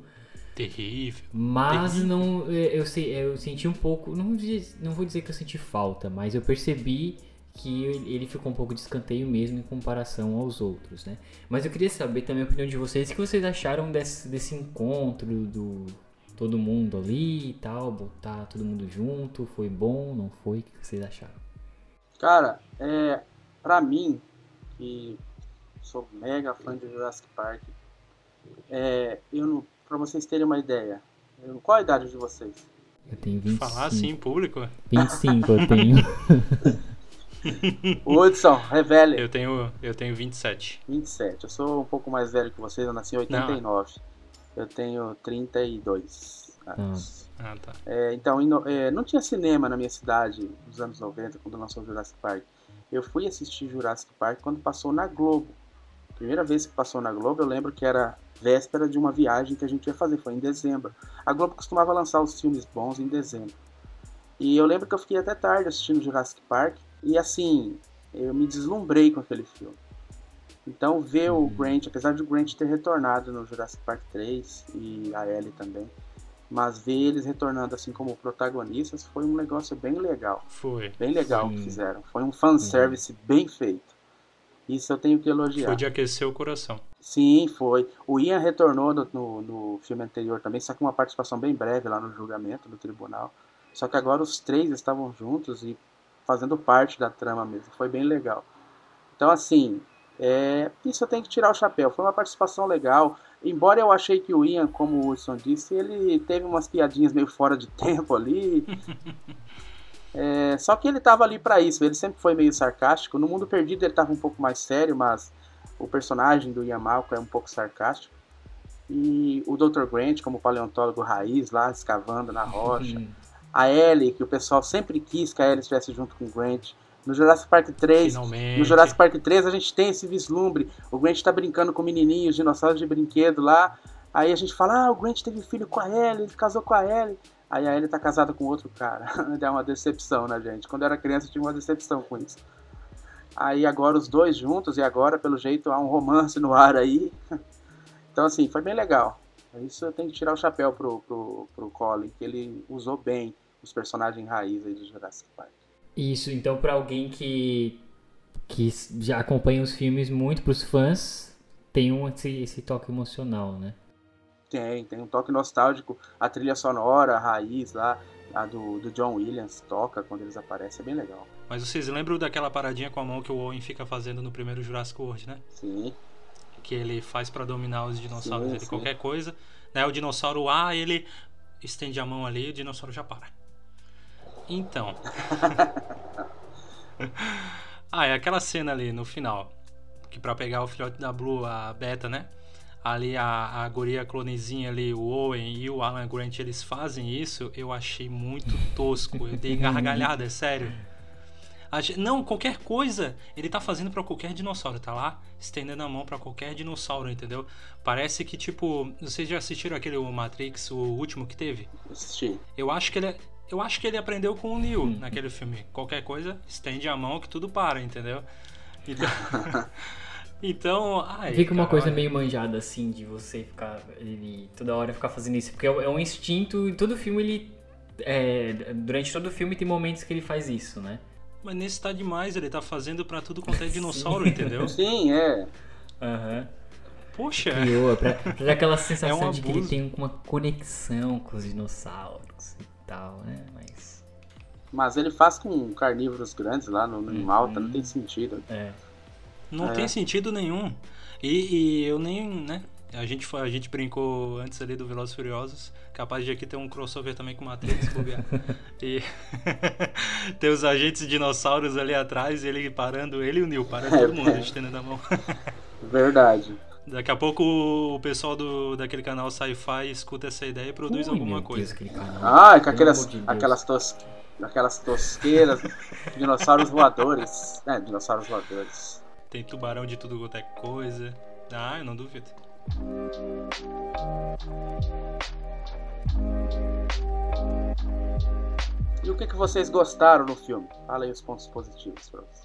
Terrível. Mas terrível. não, eu, eu, eu senti um pouco, não, não vou dizer que eu senti falta, mas eu percebi que ele ficou um pouco de escanteio mesmo em comparação aos outros, né? Mas eu queria saber também a opinião de vocês, o que vocês acharam desse, desse encontro do todo mundo ali e tal, botar todo mundo junto, foi bom, não foi? O que vocês acharam? Cara, é, pra mim, que sou mega fã de Jurassic Park. É, eu não, pra vocês terem uma ideia, eu, qual a idade de vocês? Eu tenho 25. Falar assim em público? 25 eu tenho. *laughs* *laughs* Hudson, revele. Eu tenho, eu tenho 27. 27. Eu sou um pouco mais velho que vocês, eu nasci em 89. Não. Eu tenho 32 anos. Ah, ah tá. É, então, é, não tinha cinema na minha cidade nos anos 90, quando lançou Jurassic Park. Eu fui assistir Jurassic Park quando passou na Globo. Primeira vez que passou na Globo, eu lembro que era véspera de uma viagem que a gente ia fazer, foi em dezembro. A Globo costumava lançar os filmes bons em dezembro. E eu lembro que eu fiquei até tarde assistindo Jurassic Park e assim, eu me deslumbrei com aquele filme. Então ver uhum. o Grant, apesar de o Grant ter retornado no Jurassic Park 3 e a Ellie também, mas ver eles retornando assim como protagonistas foi um negócio bem legal. Foi. Bem legal Sim. que fizeram. Foi um fanservice uhum. bem feito. Isso eu tenho que elogiar. Foi de aquecer o coração. Sim, foi. O Ian retornou no, no, no filme anterior também, só com uma participação bem breve lá no julgamento, no tribunal. Só que agora os três estavam juntos e fazendo parte da trama mesmo. Foi bem legal. Então, assim, é, isso eu tenho que tirar o chapéu. Foi uma participação legal. Embora eu achei que o Ian, como o Wilson disse, ele teve umas piadinhas meio fora de *laughs* tempo ali. *laughs* É, só que ele estava ali para isso. Ele sempre foi meio sarcástico. No Mundo Perdido ele estava um pouco mais sério, mas o personagem do Ian Malcolm é um pouco sarcástico. E o Dr. Grant, como paleontólogo raiz, lá escavando na rocha. *laughs* A Ellie, que o pessoal sempre quis que a Ellie estivesse junto com o Grant. No Jurassic Park 3, Finalmente. no Jurassic Park 3 a gente tem esse vislumbre. O Grant está brincando com menininhos, dinossauros de brinquedo lá. Aí a gente fala: "Ah, o Grant teve filho com a Ellie, ele casou com a Ellie". Aí a Ellie tá casada com outro cara. Dá *laughs* uma decepção na gente. Quando eu era criança eu tinha uma decepção com isso. Aí agora os dois juntos e agora pelo jeito há um romance no ar aí. *laughs* Então assim, foi bem legal. Isso eu tenho que tirar o chapéu pro, pro, pro Colin, que ele usou bem os personagens raiz aí de Jurassic Park. Isso, então para alguém que, que já acompanha os filmes muito pros fãs, tem um, esse, esse toque emocional, né? Tem, tem um toque nostálgico. A trilha sonora, a raiz lá, a do, do John Williams toca quando eles aparecem, é bem legal. Mas vocês lembram daquela paradinha com a mão que o Owen fica fazendo no primeiro Jurassic World, né? Sim. Que ele faz para dominar os dinossauros, sim, ele, sim. qualquer coisa. Né, o dinossauro A, ele estende a mão ali e o dinossauro já para. Então. *laughs* ah, é aquela cena ali no final. Que pra pegar o filhote da Blue, a Beta, né? Ali a, a guria clonezinha ali, o Owen e o Alan Grant, eles fazem isso, eu achei muito tosco. Eu dei gargalhada, é *laughs* sério. Não, qualquer coisa ele tá fazendo para qualquer dinossauro, tá lá estendendo a mão para qualquer dinossauro, entendeu? Parece que, tipo, vocês já assistiram aquele Matrix, o último que teve? Assisti. Eu acho que ele é, eu acho que ele aprendeu com o Neil hum. naquele filme. Qualquer coisa, estende a mão que tudo para, entendeu? Então. *laughs* então ai, Fica uma coisa meio manjada assim de você ficar. Ele toda hora ficar fazendo isso. Porque é um instinto e todo filme ele. É, durante todo o filme tem momentos que ele faz isso, né? Mas nesse tá demais, ele tá fazendo para tudo quanto é *laughs* dinossauro, entendeu? Sim, é. Aham. Uhum. Poxa! Criou, pra, pra dar aquela sensação *laughs* é um de que ele tem uma conexão com os dinossauros tal, né? Mas. Mas ele faz com carnívoros grandes lá no, no uhum. Malta, não tem sentido. É. Não é. tem sentido nenhum. E, e, eu nem, né? A gente, a gente brincou antes ali do Velozes Furiosos, capaz de aqui ter um crossover também com Matrix, bobear. *laughs* e *laughs* ter os agentes dinossauros ali atrás, ele parando, ele e o Neil, parando todo mundo, estendendo a mão. Verdade. Daqui a pouco o pessoal do, daquele canal Sci-Fi escuta essa ideia e produz Ui, alguma coisa. Deus, ah, com aquelas, de aquelas, tos, aquelas tosqueiras, *laughs* dinossauros voadores. É, dinossauros voadores. Tem tubarão de tudo quanto é coisa. Ah, eu não duvido. E o que, que vocês gostaram no filme? Fala aí os pontos positivos pra vocês.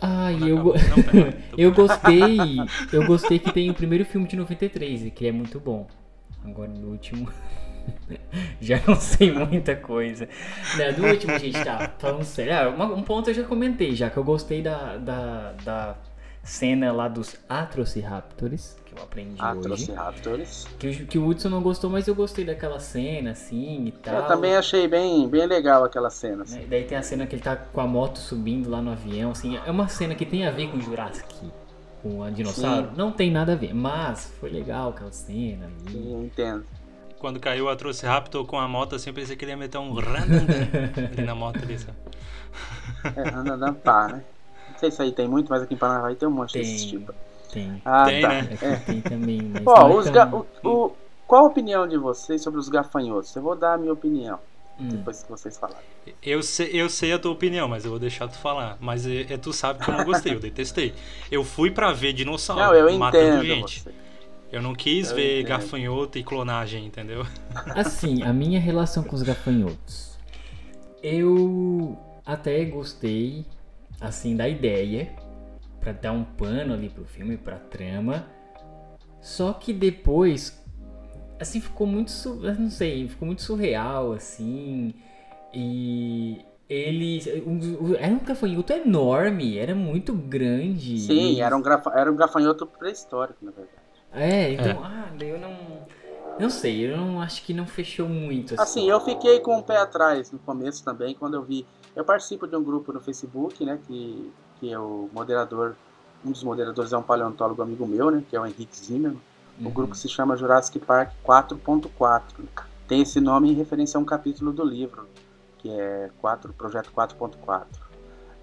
Ah, eu, *laughs* eu gostei. *laughs* Eu gostei que tem o primeiro filme de 93, que é muito bom. Agora no último. *laughs* já não sei muita coisa. Não, do último, gente, tá. Falando sério. Ah, um ponto eu já comentei, já que eu gostei da, da, da cena lá dos Atrociraptors eu aprendi Atrociraptors. hoje. Que, que o Hudson não gostou, mas eu gostei daquela cena, assim, e tal. Eu também achei bem, bem legal aquela cena. Assim. Daí tem a cena que ele tá com a moto subindo lá no avião, assim. É uma cena que tem a ver com Jurassic com a dinossauro. Sim. Não tem nada a ver, mas foi legal aquela cena. Ali. Sim, eu entendo. Quando caiu a Trouxe Raptor com a moto, assim, eu pensei que ele ia meter um *laughs* ali na moto ali, sabe? É, andando pá, né? Não sei se aí tem muito, mas aqui em Paraná tem um monte tem, desse tipo. Tem. Ah, tem, tá. né? É. Tem também, mas Ó, os ga... o, o, qual a opinião de vocês sobre os gafanhotos? Eu vou dar a minha opinião. Hum. Depois que vocês falarem. Eu sei, eu sei a tua opinião, mas eu vou deixar tu falar. Mas é, é tu sabe que eu não gostei, eu detestei. Eu fui para ver dinossauro não, eu matando gente. Você. Eu não quis eu ver entendo. gafanhoto e clonagem, entendeu? Assim, a minha relação com os gafanhotos. Eu até gostei, assim, da ideia para dar um pano ali pro filme, pra trama. Só que depois, assim, ficou muito, não sei, ficou muito surreal, assim. E ele era um gafanhoto enorme, era muito grande. Sim, era um, grafa, era um gafanhoto pré-histórico, na verdade. É, então, é. ah, eu não. Não sei, eu não acho que não fechou muito. Assim. assim, eu fiquei com o pé atrás no começo também, quando eu vi. Eu participo de um grupo no Facebook, né? Que, que é o moderador, um dos moderadores é um paleontólogo amigo meu, né? Que é o Henrique Zimmermann. O uhum. grupo se chama Jurassic Park 4.4. Tem esse nome em referência a um capítulo do livro, que é 4, Projeto 4.4.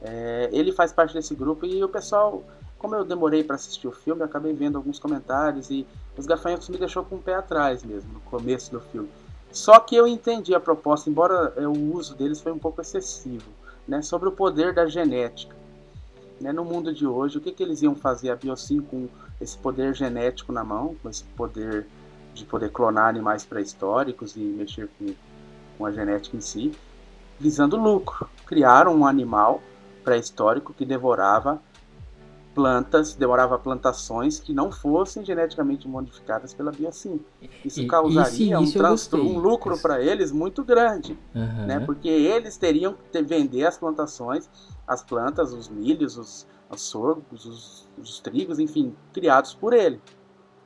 É, ele faz parte desse grupo e o pessoal como eu demorei para assistir o filme, eu acabei vendo alguns comentários e os gafanhotos me deixou com o pé atrás mesmo, no começo do filme. Só que eu entendi a proposta, embora é, o uso deles foi um pouco excessivo, né, sobre o poder da genética. Né, no mundo de hoje, o que, que eles iam fazer a Biocin com esse poder genético na mão, com esse poder de poder clonar animais pré-históricos e mexer com, com a genética em si, visando lucro. Criaram um animal pré-histórico que devorava plantas, demorava plantações que não fossem geneticamente modificadas pela Biocin. Isso e, causaria isso, isso um, um, lucro para eles muito grande, uhum. né? Porque eles teriam que vender as plantações, as plantas, os milhos, os, os sorgos, os, os trigos, enfim, criados por ele.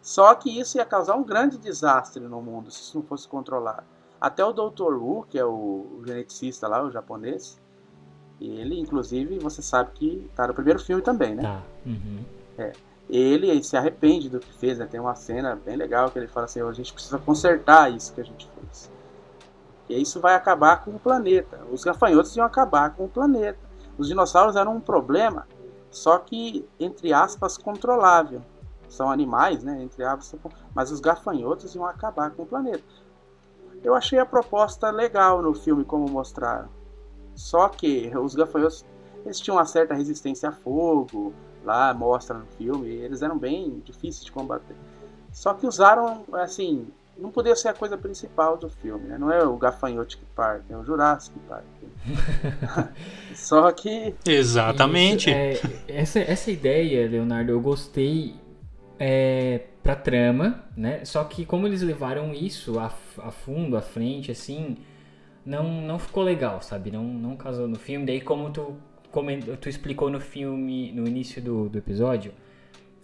Só que isso ia causar um grande desastre no mundo se isso não fosse controlado. Até o Dr. Wu, que é o, o geneticista lá, o japonês, ele, inclusive, você sabe que tá no primeiro filme também, né? Tá. Uhum. É. Ele se arrepende do que fez, né? Tem uma cena bem legal que ele fala assim: a gente precisa consertar isso que a gente fez. E isso vai acabar com o planeta. Os gafanhotos iam acabar com o planeta. Os dinossauros eram um problema, só que, entre aspas, controlável. São animais, né? Entre aspas, mas os gafanhotos iam acabar com o planeta. Eu achei a proposta legal no filme, como mostraram. Só que os gafanhotos eles tinham uma certa resistência a fogo, lá mostra no filme, eles eram bem difíceis de combater. Só que usaram, assim, não podia ser a coisa principal do filme, né? Não é o Gafanhotic Park, é o Jurassic Park. *laughs* Só que. Exatamente. Isso, é, essa, essa ideia, Leonardo, eu gostei é, pra trama, né? Só que como eles levaram isso a, a fundo, à frente, assim não, não ficou legal, sabe? Não, não casou no filme. Daí, como tu, como tu explicou no filme, no início do, do episódio,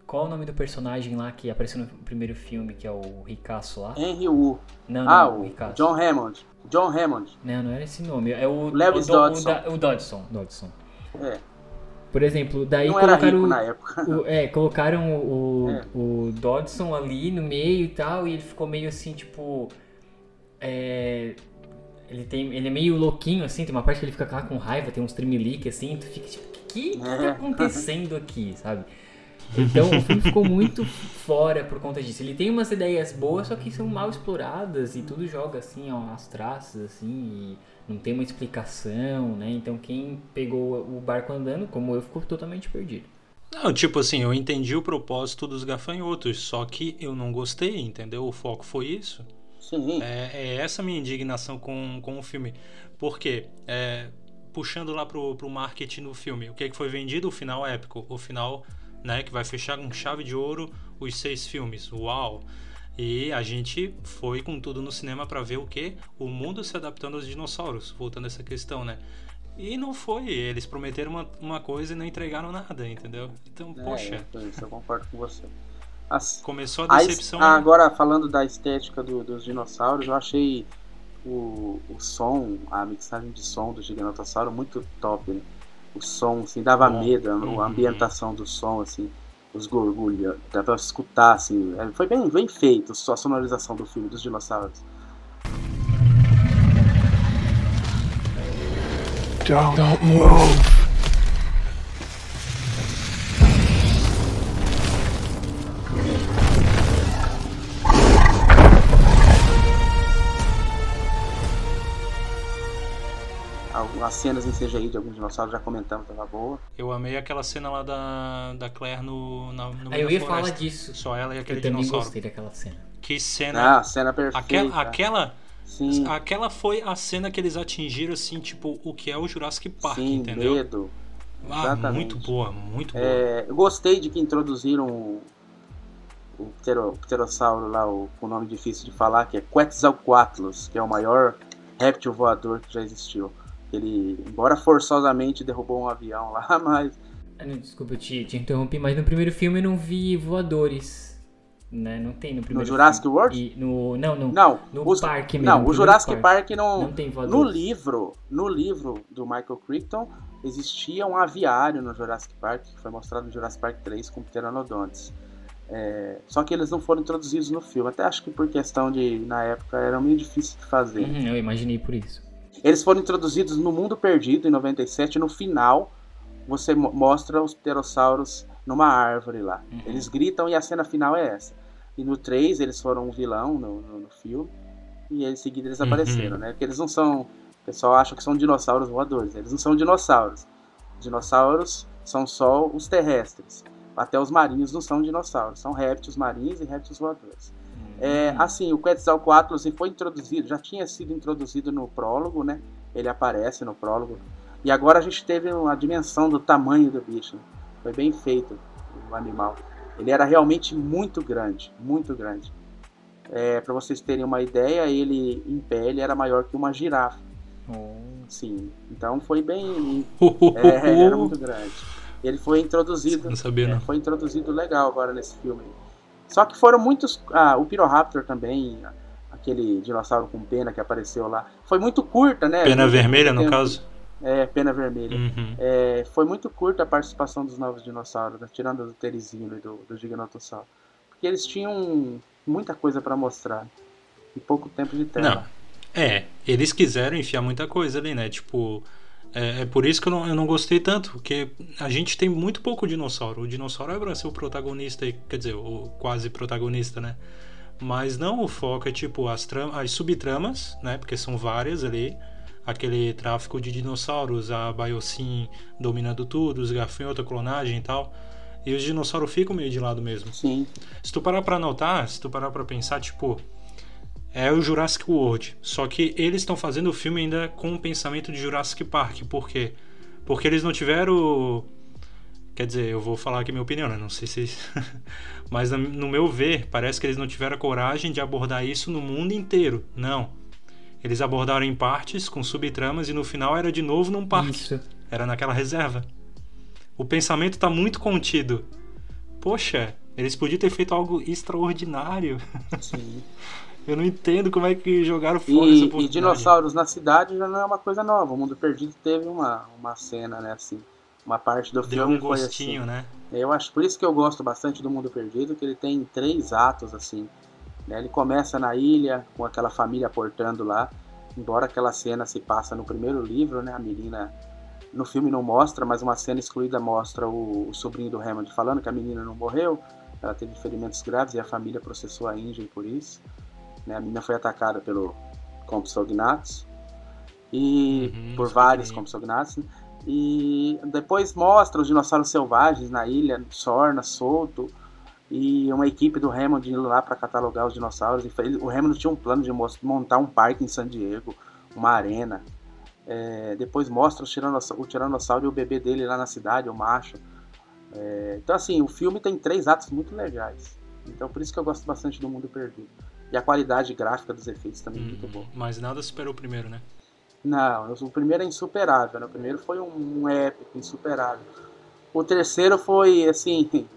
qual o nome do personagem lá que apareceu no primeiro filme, que é o Ricasso lá? Henry Wu. Não, ah, não, o Ricasso. John Hammond. John Hammond. Não, não era esse nome. É o Lewis o, Dodson. O, o, o Dodson. Dodson. É. Por exemplo, daí não colocaram. na época. O, é, colocaram o, é. o Dodson ali no meio e tal, e ele ficou meio assim, tipo. É, ele, tem, ele é meio louquinho, assim, tem uma parte que ele fica lá com raiva, tem uns tremelique, assim, tu fica tipo, o que, que tá acontecendo aqui, sabe? Então o filme ficou muito fora por conta disso. Ele tem umas ideias boas, só que são mal exploradas e tudo joga assim, ó, as traças, assim, e não tem uma explicação, né? Então quem pegou o barco andando, como eu, ficou totalmente perdido. Não, tipo assim, eu entendi o propósito dos gafanhotos, só que eu não gostei, entendeu? O foco foi isso. Sim. É, é essa minha indignação com, com o filme. Porque, é, puxando lá pro, pro marketing do filme, o que, é que foi vendido? O final épico. O final, né, que vai fechar com chave de ouro os seis filmes. Uau! E a gente foi com tudo no cinema para ver o que? O mundo se adaptando aos dinossauros, voltando a essa questão, né? E não foi, eles prometeram uma, uma coisa e não entregaram nada, entendeu? Então, é, poxa. Isso, eu concordo com você. As, Começou a decepção. A, agora, falando da estética do, dos dinossauros, eu achei o, o som, a mixagem de som do Giganotossauro muito top. Né? O som, assim, dava Bom, medo, uhum. a ambientação do som, assim. os gorgulhos, dá pra escutar, assim. É, foi bem, bem feito a sonorização do filme dos dinossauros. Don't, don't move. Algumas cenas em CGI de alguns dinossauros já comentamos, tava boa. Eu amei aquela cena lá da, da Claire no, na, no Aí eu ia falar disso. Só ela e aquele eu dinossauro. Eu também gostei daquela cena. Que cena. Ah, cena perfeita. Aquela, aquela, Sim. aquela foi a cena que eles atingiram, assim, tipo, o que é o Jurassic Park, Sim, entendeu? medo. Ah, Exatamente. muito boa, muito boa. É, eu gostei de que introduziram o, o ptero, pterossauro lá, o, o nome difícil de falar, que é Quetzalcoatlus, que é o maior réptil voador que já existiu. Ele, embora forçosamente derrubou um avião lá, *laughs* mas. Ah, desculpa, eu te, te interrompi, mas no primeiro filme eu não vi voadores. Né? Não tem no primeiro No Jurassic filme. World? E no, não, no, Não, no os- parque mesmo. não, no o Jurassic primeiro Park, não. Não tem No voadores. livro, no livro do Michael Crichton, existia um aviário no Jurassic Park, que foi mostrado no Jurassic Park 3 com pteranodontes. É, só que eles não foram introduzidos no filme. Até acho que por questão de, na época, era meio difícil de fazer. Uhum, eu imaginei por isso. Eles foram introduzidos no Mundo Perdido, em 97. No final, você mo- mostra os pterossauros numa árvore lá. Uhum. Eles gritam e a cena final é essa. E no 3, eles foram um vilão no, no, no filme. E em seguida eles Uhum. apareceram, né? Porque eles não são. O pessoal acha que são dinossauros voadores. Eles não são dinossauros. Dinossauros são só os terrestres. Até os marinhos não são dinossauros. São répteis marinhos e répteis voadores. É, assim, o Quetzalcoatlus foi introduzido, já tinha sido introduzido no prólogo, né? Ele aparece no prólogo. E agora a gente teve a dimensão do tamanho do bicho. Foi bem feito o animal. Ele era realmente muito grande, muito grande. É, Para vocês terem uma ideia, ele em pele era maior que uma girafa. Oh. Sim, então foi bem. *laughs* É, era muito grande. Ele foi introduzido. Não sabia, É, não. foi introduzido legal agora nesse filme. Só que foram muitos. Ah, o Piroraptor também, aquele dinossauro com pena que apareceu lá. Foi muito curta, né? Pena vermelha, no tempo. caso? É, pena vermelha. Uhum. É, foi muito curta a participação dos novos dinossauros, né? tirando do Teresino e do, do Gigantossauro. Porque eles tinham muita coisa pra mostrar. E pouco tempo de tela. Não. É, eles quiseram enfiar muita coisa ali, né? Tipo, é, é por isso que eu não, eu não gostei tanto, porque a gente tem muito pouco dinossauro. O dinossauro é pra ser o protagonista, quer dizer, o quase protagonista, né? Mas não o foco é tipo as, tram- as subtramas, né? Porque são várias ali. Aquele tráfico de dinossauros, a Biosyn dominando tudo, os gafanhotos, a clonagem e tal. E os dinossauros ficam meio de lado mesmo. Sim. Se tu parar pra notar, se tu parar pra pensar, tipo, é o Jurassic World. Só que eles estão fazendo o filme ainda com o pensamento de Jurassic Park. Por quê? Porque eles não tiveram. Quer dizer, eu vou falar aqui minha opinião, né? Não sei se. *laughs* Mas no meu ver, parece que eles não tiveram a coragem de abordar isso no mundo inteiro. Não. Eles abordaram em partes, com subtramas, e no final era de novo num parque. Isso. Era naquela reserva. O pensamento tá muito contido. Poxa, eles podiam ter feito algo extraordinário. sim. *laughs* Eu não entendo como é que jogaram fora essa E, e oportunidade. dinossauros na cidade já não é uma coisa nova. O Mundo Perdido teve uma, uma cena, né, assim. Uma parte do Deu filme um foi gostinho, assim. né? Eu acho por isso que eu gosto bastante do Mundo Perdido, que ele tem três atos assim. né? Ele começa na ilha com aquela família portando lá, embora aquela cena se passa no primeiro livro, né? A menina no filme não mostra, mas uma cena excluída mostra o, o sobrinho do Hammond falando que a menina não morreu, ela teve ferimentos graves e a família processou a Ingen por isso. Né? A menina foi atacada pelo Compsognathus e Uhum, por isso vários. Compsognathus. né? E depois mostra os dinossauros selvagens na ilha, Sorna, solto, e uma equipe do Hammond indo lá para catalogar os dinossauros. O Hammond tinha um plano de montar um parque em San Diego, uma arena. É, depois mostra o tiranossauro, o tiranossauro e o bebê dele lá na cidade, o macho. É, então, assim, o filme tem três atos muito legais. Então, por isso que eu gosto bastante do Mundo Perdido. E a qualidade gráfica dos efeitos também é muito Hum, boa. Mas nada superou o primeiro, né? Não, o primeiro é insuperável, né? O primeiro foi um, um épico, insuperável. O terceiro foi, assim... *laughs*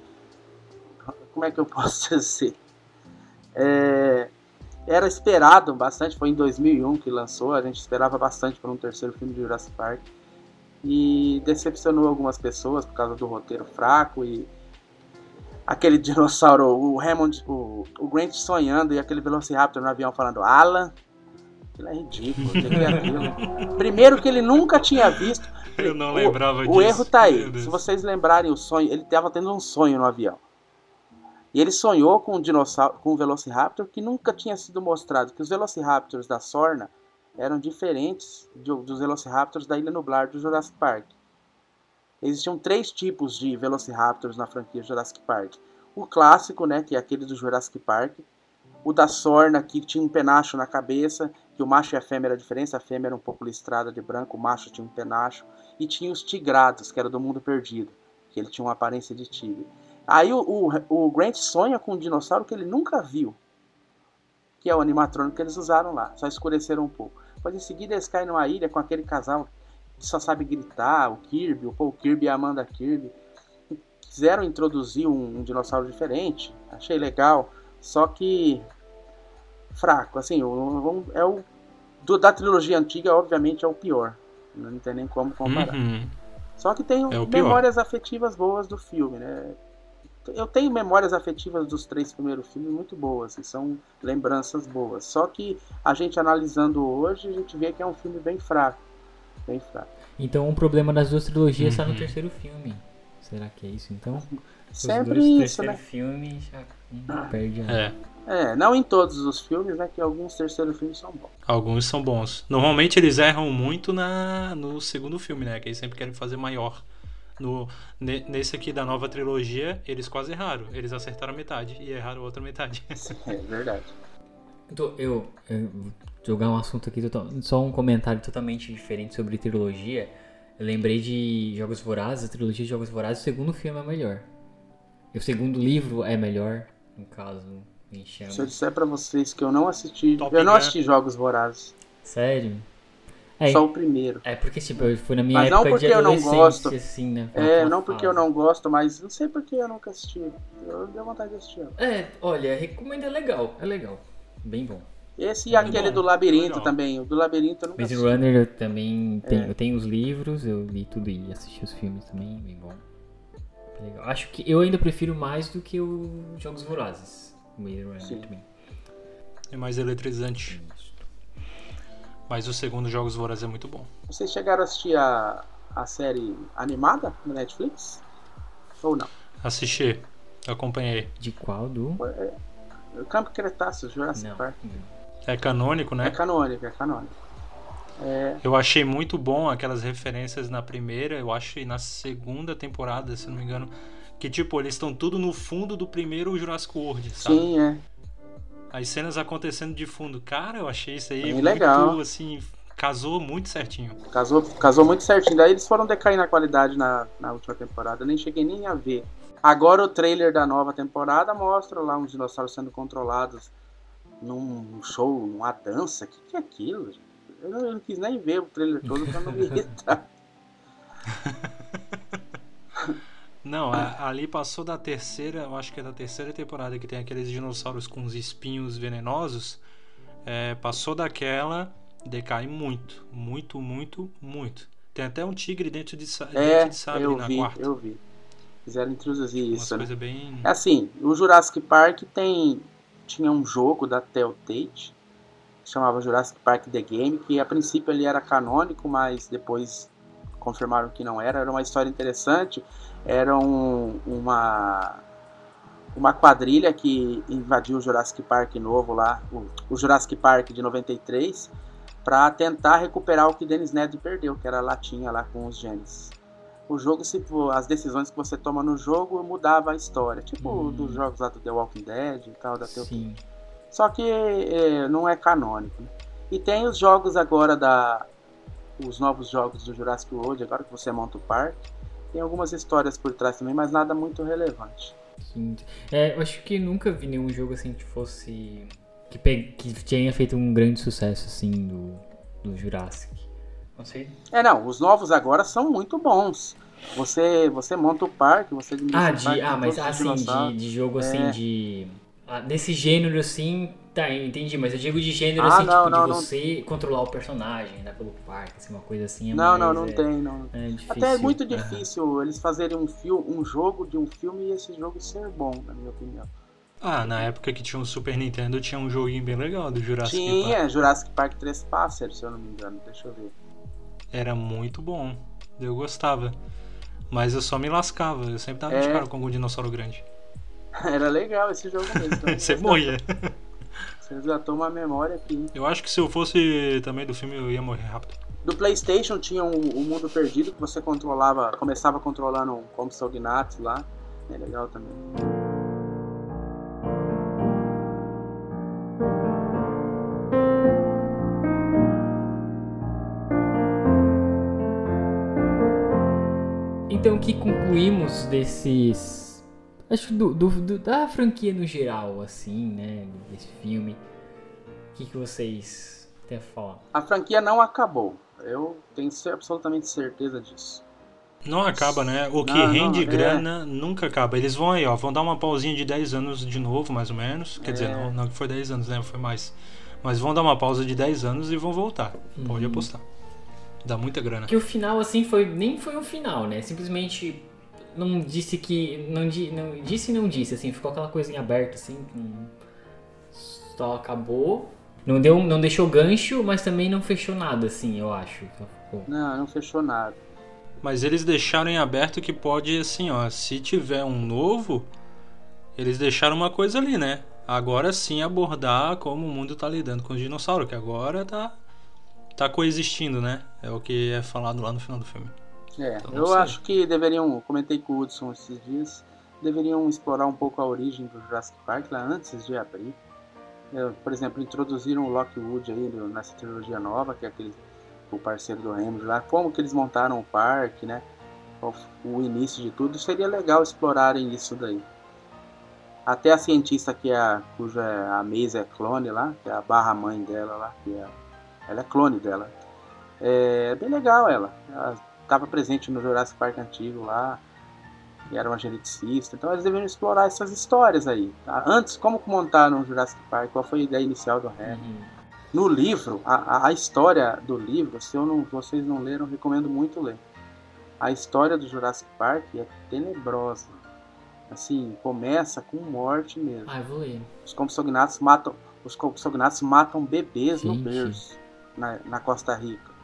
Como é que eu posso *laughs* dizer? É, era esperado bastante, foi em 2001 que lançou, a gente esperava bastante por um terceiro filme de Jurassic Park. E decepcionou algumas pessoas por causa do roteiro fraco e aquele dinossauro, o Hammond, o, o Grant sonhando e aquele Velociraptor no avião falando Alan. Aquilo é ridículo. É *laughs* Primeiro que ele nunca tinha visto. Eu não lembrava o, disso. O erro tá aí. Se vocês lembrarem o sonho, ele estava tendo um sonho no avião. E ele sonhou com um dinossauro, com um Velociraptor que nunca tinha sido mostrado. Que os Velociraptors da Sorna eram diferentes de, dos Velociraptors da Ilha Nublar do Jurassic Park. Existiam três tipos de Velociraptors na franquia Jurassic Park. O clássico, né, que é aquele do Jurassic Park. O da Sorna, que tinha um penacho na cabeça, que o macho e a fêmea era a diferença. A fêmea era um pouco listrada de branco, o macho tinha um penacho. E tinha os tigrados, que era do mundo perdido, que ele tinha uma aparência de tigre. Aí o, o, o Grant sonha com um dinossauro que ele nunca viu, que é o animatrônico que eles usaram lá, só escureceram um pouco. Depois em seguida eles caem numa ilha com aquele casal que só sabe gritar, o Kirby, o Paul Kirby e a Amanda Kirby. Quiseram introduzir um, um dinossauro diferente, achei legal, só que fraco, assim, o, é o do, da trilogia antiga, obviamente, é o pior. Não tem nem como comparar. Uhum. Só que tem é memórias afetivas boas do filme, né? Eu tenho memórias afetivas dos três primeiros filmes muito boas, e são lembranças boas. Só que a gente analisando hoje, a gente vê que é um filme bem fraco. Então o problema das duas trilogias está no uhum. terceiro filme. Será que é isso então? Sempre Os dois, isso, né? filme já hum, perde a... É. É, não em todos os filmes, né? Que alguns terceiros filmes são bons. Alguns são bons. Normalmente eles erram muito na, no segundo filme, né? Que eles sempre querem fazer maior. No, nesse aqui da nova trilogia, eles quase erraram. Eles acertaram a metade e erraram a outra metade. *laughs* É verdade. Então, eu, eu jogar um assunto aqui, só um comentário totalmente diferente sobre trilogia. Eu lembrei de Jogos Vorazes, a trilogia de Jogos Vorazes, o segundo filme é melhor. E o segundo livro é melhor, no caso, Se eu disser pra vocês que eu não assisti, Top eu não assisti Jogos Vorazes. Sério? É, Só o primeiro. É porque tipo, eu fui na minha mas época não porque de eu não gosto. assim, né? É, não porque fase. eu não gosto, mas não sei porque eu nunca assisti. Eu dei vontade de assistir. É, olha, recomendo, é legal, é legal. Bem bom. Esse e aquele bom. do Labirinto também. O do Labirinto eu nunca Maze assisti. Runner eu também tenho, é. eu tenho os livros, eu li tudo e assisti os filmes também, bem bom. Legal. Acho que eu ainda prefiro mais do que os Jogos Vorazes. O Maze Runner Sim. também. É mais eletrizante. Mas o segundo Jogos Vorazes é muito bom. Vocês chegaram a assistir a, a série animada no Netflix? Ou não? Assisti, acompanhei. De qual? Do? É, é, Campo Cretáceo, Jurassic não, Park. É canônico, né? É canônico, é canônico. É... Eu achei muito bom aquelas referências na primeira, eu acho, e na segunda temporada, se não me engano. Que tipo, eles estão tudo no fundo do primeiro Jurassic World, sabe? Sim, é as cenas acontecendo de fundo. Cara, eu achei isso aí Bem muito, legal. assim, casou muito certinho. Casou, casou muito certinho. Daí eles foram decair na qualidade na, na última temporada. Eu nem cheguei nem a ver. Agora o trailer da nova temporada mostra lá uns dinossauros sendo controlados num show, numa dança. O que, que é aquilo? Eu não, eu não, quis nem ver o trailer todo pra não me *laughs* irritar. Não, a, ali passou da terceira, eu acho que é da terceira temporada que tem aqueles dinossauros com os espinhos venenosos. É, passou daquela, decai muito, muito, muito, muito. Tem até um tigre dentro de, é, de sabre eu na vi, quarta. Eu vi. Fizeram introduzir isso. Uma coisa né? bem. É assim, o Jurassic Park tem tinha um jogo da Telltale chamava Jurassic Park The Game, que a princípio ele era canônico, mas depois confirmaram que não era. Era uma história interessante era um, uma uma quadrilha que invadiu o Jurassic Park novo lá, o, o Jurassic Park de 93, para tentar recuperar o que Dennis Nedry perdeu, que era a latinha lá com os genes. O jogo, se as decisões que você toma no jogo mudava a história, tipo hum. dos jogos lá do The Walking Dead e tal, da Sim. Só que é, não é canônico. Né? E tem os jogos agora da os novos jogos do Jurassic World, agora que você monta o parque tem algumas histórias por trás também, mas nada muito relevante. Sim. É, eu acho que nunca vi nenhum jogo assim que fosse. que, pe... que tenha feito um grande sucesso assim do, do Jurassic. Não sei. É, não, os novos agora são muito bons. Você, você monta o parque, você Ah, de, ah mas assim, de, de jogo assim, é. de. Ah, desse gênero assim, Tá, entendi, mas eu digo de gênero ah, assim, não, tipo, não, de você não... controlar o personagem, né, pelo parque, assim, uma coisa assim. É não, mais, não, não é, tem, não. É Até é muito difícil uhum. eles fazerem um, filme, um jogo de um filme e esse jogo ser bom, na minha opinião. Ah, na época que tinha um Super Nintendo tinha um joguinho bem legal do Jurassic tinha, Park. Tinha, Jurassic Park 3 Passers, se eu não me engano, deixa eu ver. Era muito bom, eu gostava. Mas eu só me lascava, eu sempre tava é... de cara com algum dinossauro grande. *laughs* Era legal esse jogo mesmo. *laughs* Você morria. *laughs* Você resgatou uma memória aqui. Eu acho que se eu fosse também do filme, eu ia morrer rápido. Do PlayStation tinha um, um mundo perdido que você controlava, começava controlando um Compsognaths lá. É legal também. Então, que concluímos desses Acho do, do, do, da franquia no geral, assim, né? Desse filme. O que, que vocês têm a falar? A franquia não acabou. Eu tenho absolutamente certeza disso. Não acaba, né? O que não, rende não, é. grana é. nunca acaba. Eles vão aí, ó, vão dar uma pausinha de 10 anos de novo, mais ou menos. Quer é. dizer, não, não foi 10 anos, né? Foi mais. Mas vão dar uma pausa de 10 anos e vão voltar. Uhum. Pode apostar. Dá muita grana. Que o final, assim, foi nem foi um final, né? Simplesmente não disse que. Não, não disse e não disse, assim, ficou aquela coisinha aberta, assim. Só acabou. Não, deu, não deixou gancho, mas também não fechou nada, assim, eu acho. Não, não fechou nada. Mas eles deixaram em aberto que pode, assim, ó, se tiver um novo, eles deixaram uma coisa ali, né? Agora sim abordar como o mundo tá lidando com os dinossauros, que agora tá, tá coexistindo, né? É o que é falado lá no final do filme. É, então, eu sei. acho que deveriam, comentei com o Hudson esses dias, deveriam explorar um pouco a origem do Jurassic Park lá antes de abrir. Eu, por exemplo, introduziram o Lockwood aí nessa trilogia nova, que é aquele o parceiro do Hamilton lá, como que eles montaram o parque, né? O, início de tudo, seria legal explorarem isso daí. Até a cientista que é a, cuja a Maze é clone lá, que é a barra mãe dela lá, que é, ela é clone dela. É bem legal ela. ela estava presente no Jurassic Park antigo lá, e era uma geneticista. Então eles deveriam explorar essas histórias aí. Tá? Antes, como montaram o Jurassic Park? Qual foi a ideia inicial do Harry? Uhum. No livro, a, a história do livro, se eu não, vocês não leram, recomendo muito ler. A história do Jurassic Park é tenebrosa. Assim, começa com morte mesmo. Ah, eu vou ler. Os compsognatos matam, os compsognatos matam bebês Gente. no berço, na, na Costa Rica.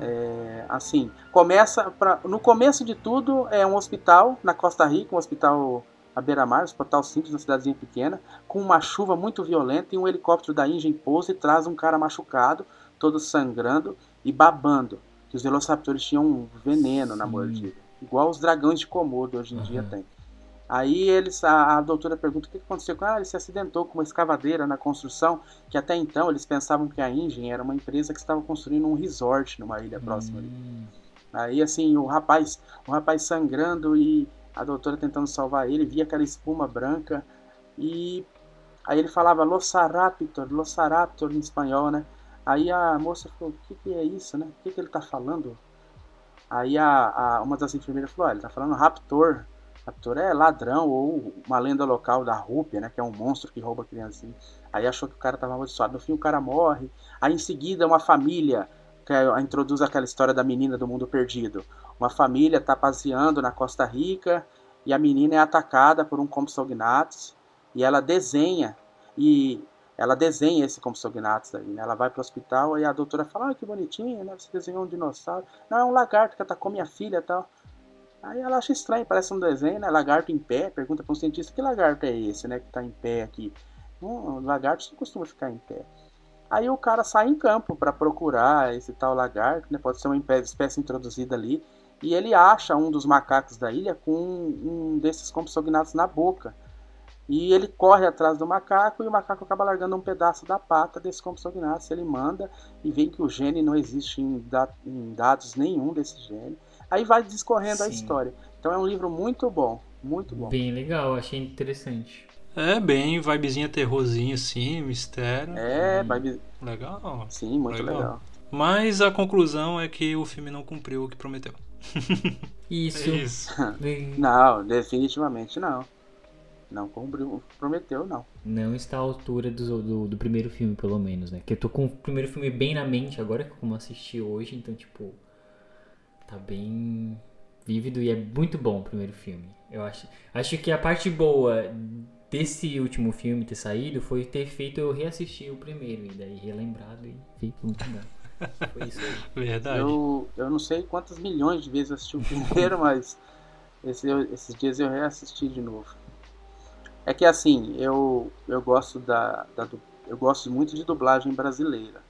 É, assim, começa pra, no começo de tudo é um hospital na Costa Rica, um hospital à beira-mar, um hospital simples, uma cidadezinha pequena, com uma chuva muito violenta e um helicóptero da Ingen pousa e traz um cara machucado, todo sangrando e babando, que os velociraptors tinham um veneno na mordida, igual os dragões de Komodo hoje em uhum. dia tem. Aí eles, a, a doutora pergunta o que aconteceu com ah, ele se acidentou com uma escavadeira na construção, que até então eles pensavam que a Ingen era uma empresa que estava construindo um resort numa ilha próxima ali. Hum. Aí assim, o rapaz, o rapaz sangrando e a doutora tentando salvar ele, via aquela espuma branca e aí ele falava Lossaraptor, Lossaraptor em espanhol, né? Aí a moça falou, o que, que é isso, né? O que, que ele tá falando? Aí a, a, uma das enfermeiras falou, ah, ele tá falando raptor. Raptor é ladrão ou uma lenda local da Rúpia, né? Que é um monstro que rouba criancinha. Aí achou que o cara estava amaldiçoado. No fim o cara morre. Aí em seguida uma família que é, introduz aquela história da menina do mundo perdido. Uma família está passeando na Costa Rica e a menina é atacada por um Compsognathus e ela desenha e ela desenha esse Compsognathus aí, né? Ela vai para o hospital e a doutora fala, ah, que bonitinho, né? Você desenhou um dinossauro. Não, é um lagarto que atacou minha filha e tal. Aí ela acha estranho, parece um desenho, né? Lagarto em pé, pergunta para um cientista que lagarto é esse, né? Que está em pé aqui. Hum, lagartos não costuma ficar em pé. Aí o cara sai em campo para procurar esse tal lagarto, né? Pode ser uma espécie introduzida ali. E ele acha um dos macacos da ilha com um desses compsognatos na boca. E ele corre atrás do macaco e o macaco acaba largando um pedaço da pata desse compsognato. Ele manda e vê que o gene não existe em, dados nenhum desse gene. Aí vai discorrendo Sim. a história. Então é um livro muito bom, muito bom. Bem legal, achei interessante. É, bem, vibezinha terrorzinha assim, mistério. É, vibe... Legal. Sim, muito legal. legal. Mas a conclusão é que o filme não cumpriu o que prometeu. *laughs* Isso. É isso. *laughs* não, definitivamente não. Não comprometeu, não. Não está à altura do, do, do, primeiro filme, pelo menos, né? Que eu tô com o primeiro filme bem na mente agora, como assisti hoje, então, tipo. Tá bem vívido e é muito bom o primeiro filme. Eu acho, acho que a parte boa desse último filme ter saído foi ter feito eu reassistir o primeiro e daí relembrado e feito muito bom. Foi isso aí. Verdade. Eu, eu não sei quantas milhões de vezes eu assisti o primeiro, *laughs* mas esse, esses dias eu reassisti de novo. É que assim, eu, eu gosto da, da eu gosto muito de dublagem brasileira.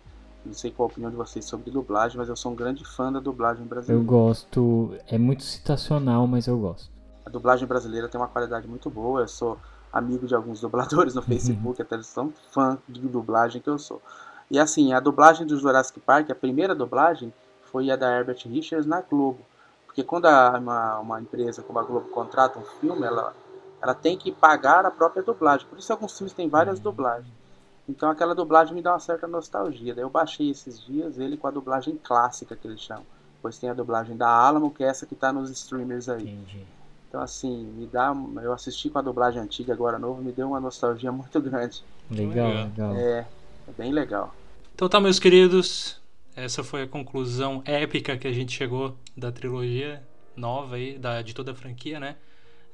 Não sei qual a opinião de vocês sobre dublagem, mas eu sou um grande fã da dublagem brasileira. Eu gosto, é muito citacional, mas eu gosto. A dublagem brasileira tem uma qualidade muito boa. Eu sou amigo de alguns dubladores no uhum. Facebook, até eles são fã de dublagem que eu sou. E assim, a dublagem do Jurassic Park, a primeira dublagem, foi a da Herbert Richards na Globo. Porque quando a, uma, uma empresa como a Globo contrata um filme, ela, ela tem que pagar a própria dublagem. Por isso alguns filmes têm várias uhum. dublagens. Então aquela dublagem me dá uma certa nostalgia. Daí eu baixei esses dias ele com a dublagem clássica que eles chamam. Pois tem a dublagem da Alamo, que é essa que está nos streamers aí. Entendi. Então, assim, me dá. Eu assisti com a dublagem antiga, agora novo, me deu uma nostalgia *laughs* muito grande. Legal, legal. É, é bem legal. Então tá, meus queridos. Essa foi a conclusão épica que a gente chegou da trilogia nova aí, da, de toda a franquia, né?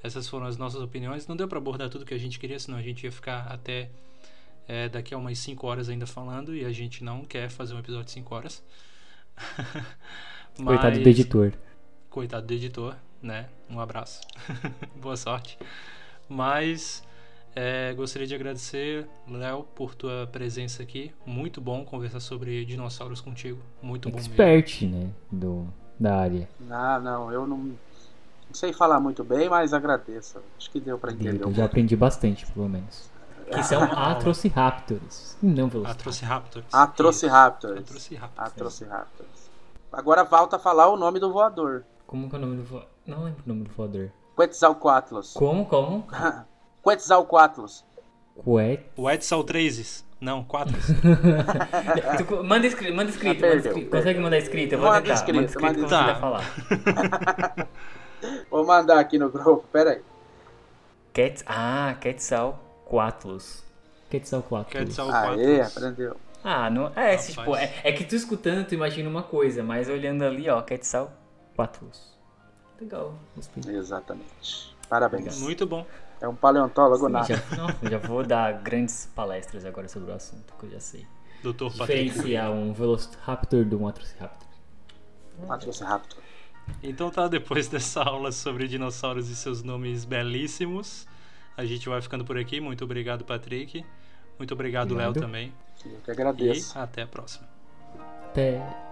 Essas foram as nossas opiniões. Não deu para abordar tudo que a gente queria, senão a gente ia ficar até é, daqui a umas 5 horas ainda falando e a gente não quer fazer um episódio de 5 horas. Mas... *laughs* Coitado do editor. Coitado do editor né? Um abraço. *laughs* Boa sorte. Mas é, gostaria de agradecer, Léo, por tua presença aqui. Muito bom conversar sobre dinossauros contigo. Muito bom Expert, mesmo. né? Do, da área. Ah, não, eu não, não sei falar muito bem, mas agradeço. Acho que deu para entender. Eu já aprendi bastante, pelo menos. Que são Atrociraptors. Não Atrociraptors. Atrociraptors. Atrociraptors. Atrociraptors. Agora volta a falar o nome do voador. Como que é o nome do voador? Não lembro o nome do voador. Quetzalcoatlus. Como, como? *laughs* Quetzalcoatlus. Quet... 3 Não, 4. *laughs* manda escrito, manda escrito, manda escrito. Consegue mandar escrito? Eu vou manda tentar. Escrito, manda escrito, manda tá. falar. *laughs* vou mandar aqui no grupo, pera aí. Ah, Quetzalcoatlus. Quetzalcoatlus. Quetzalcoatlus. Aê, aprendeu. Ah, não, é, tipo, é, é que tu escutando, tu imagina uma coisa, mas olhando ali, ó, Quetzalcoatlus. Legal, gostei. Exatamente. Parabéns. Muito bom. É um paleontólogo Sim, nada. Já, não, já vou dar grandes palestras agora sobre o assunto, que eu já sei. Doutor Diferenciar um Velociraptor de um Atrociraptor. Atrociraptor. Então tá, depois dessa aula sobre dinossauros e seus nomes belíssimos, a gente vai ficando por aqui. Muito obrigado, Patrick. Muito obrigado, Léo, também. Eu que agradeço. E até a próxima. Até.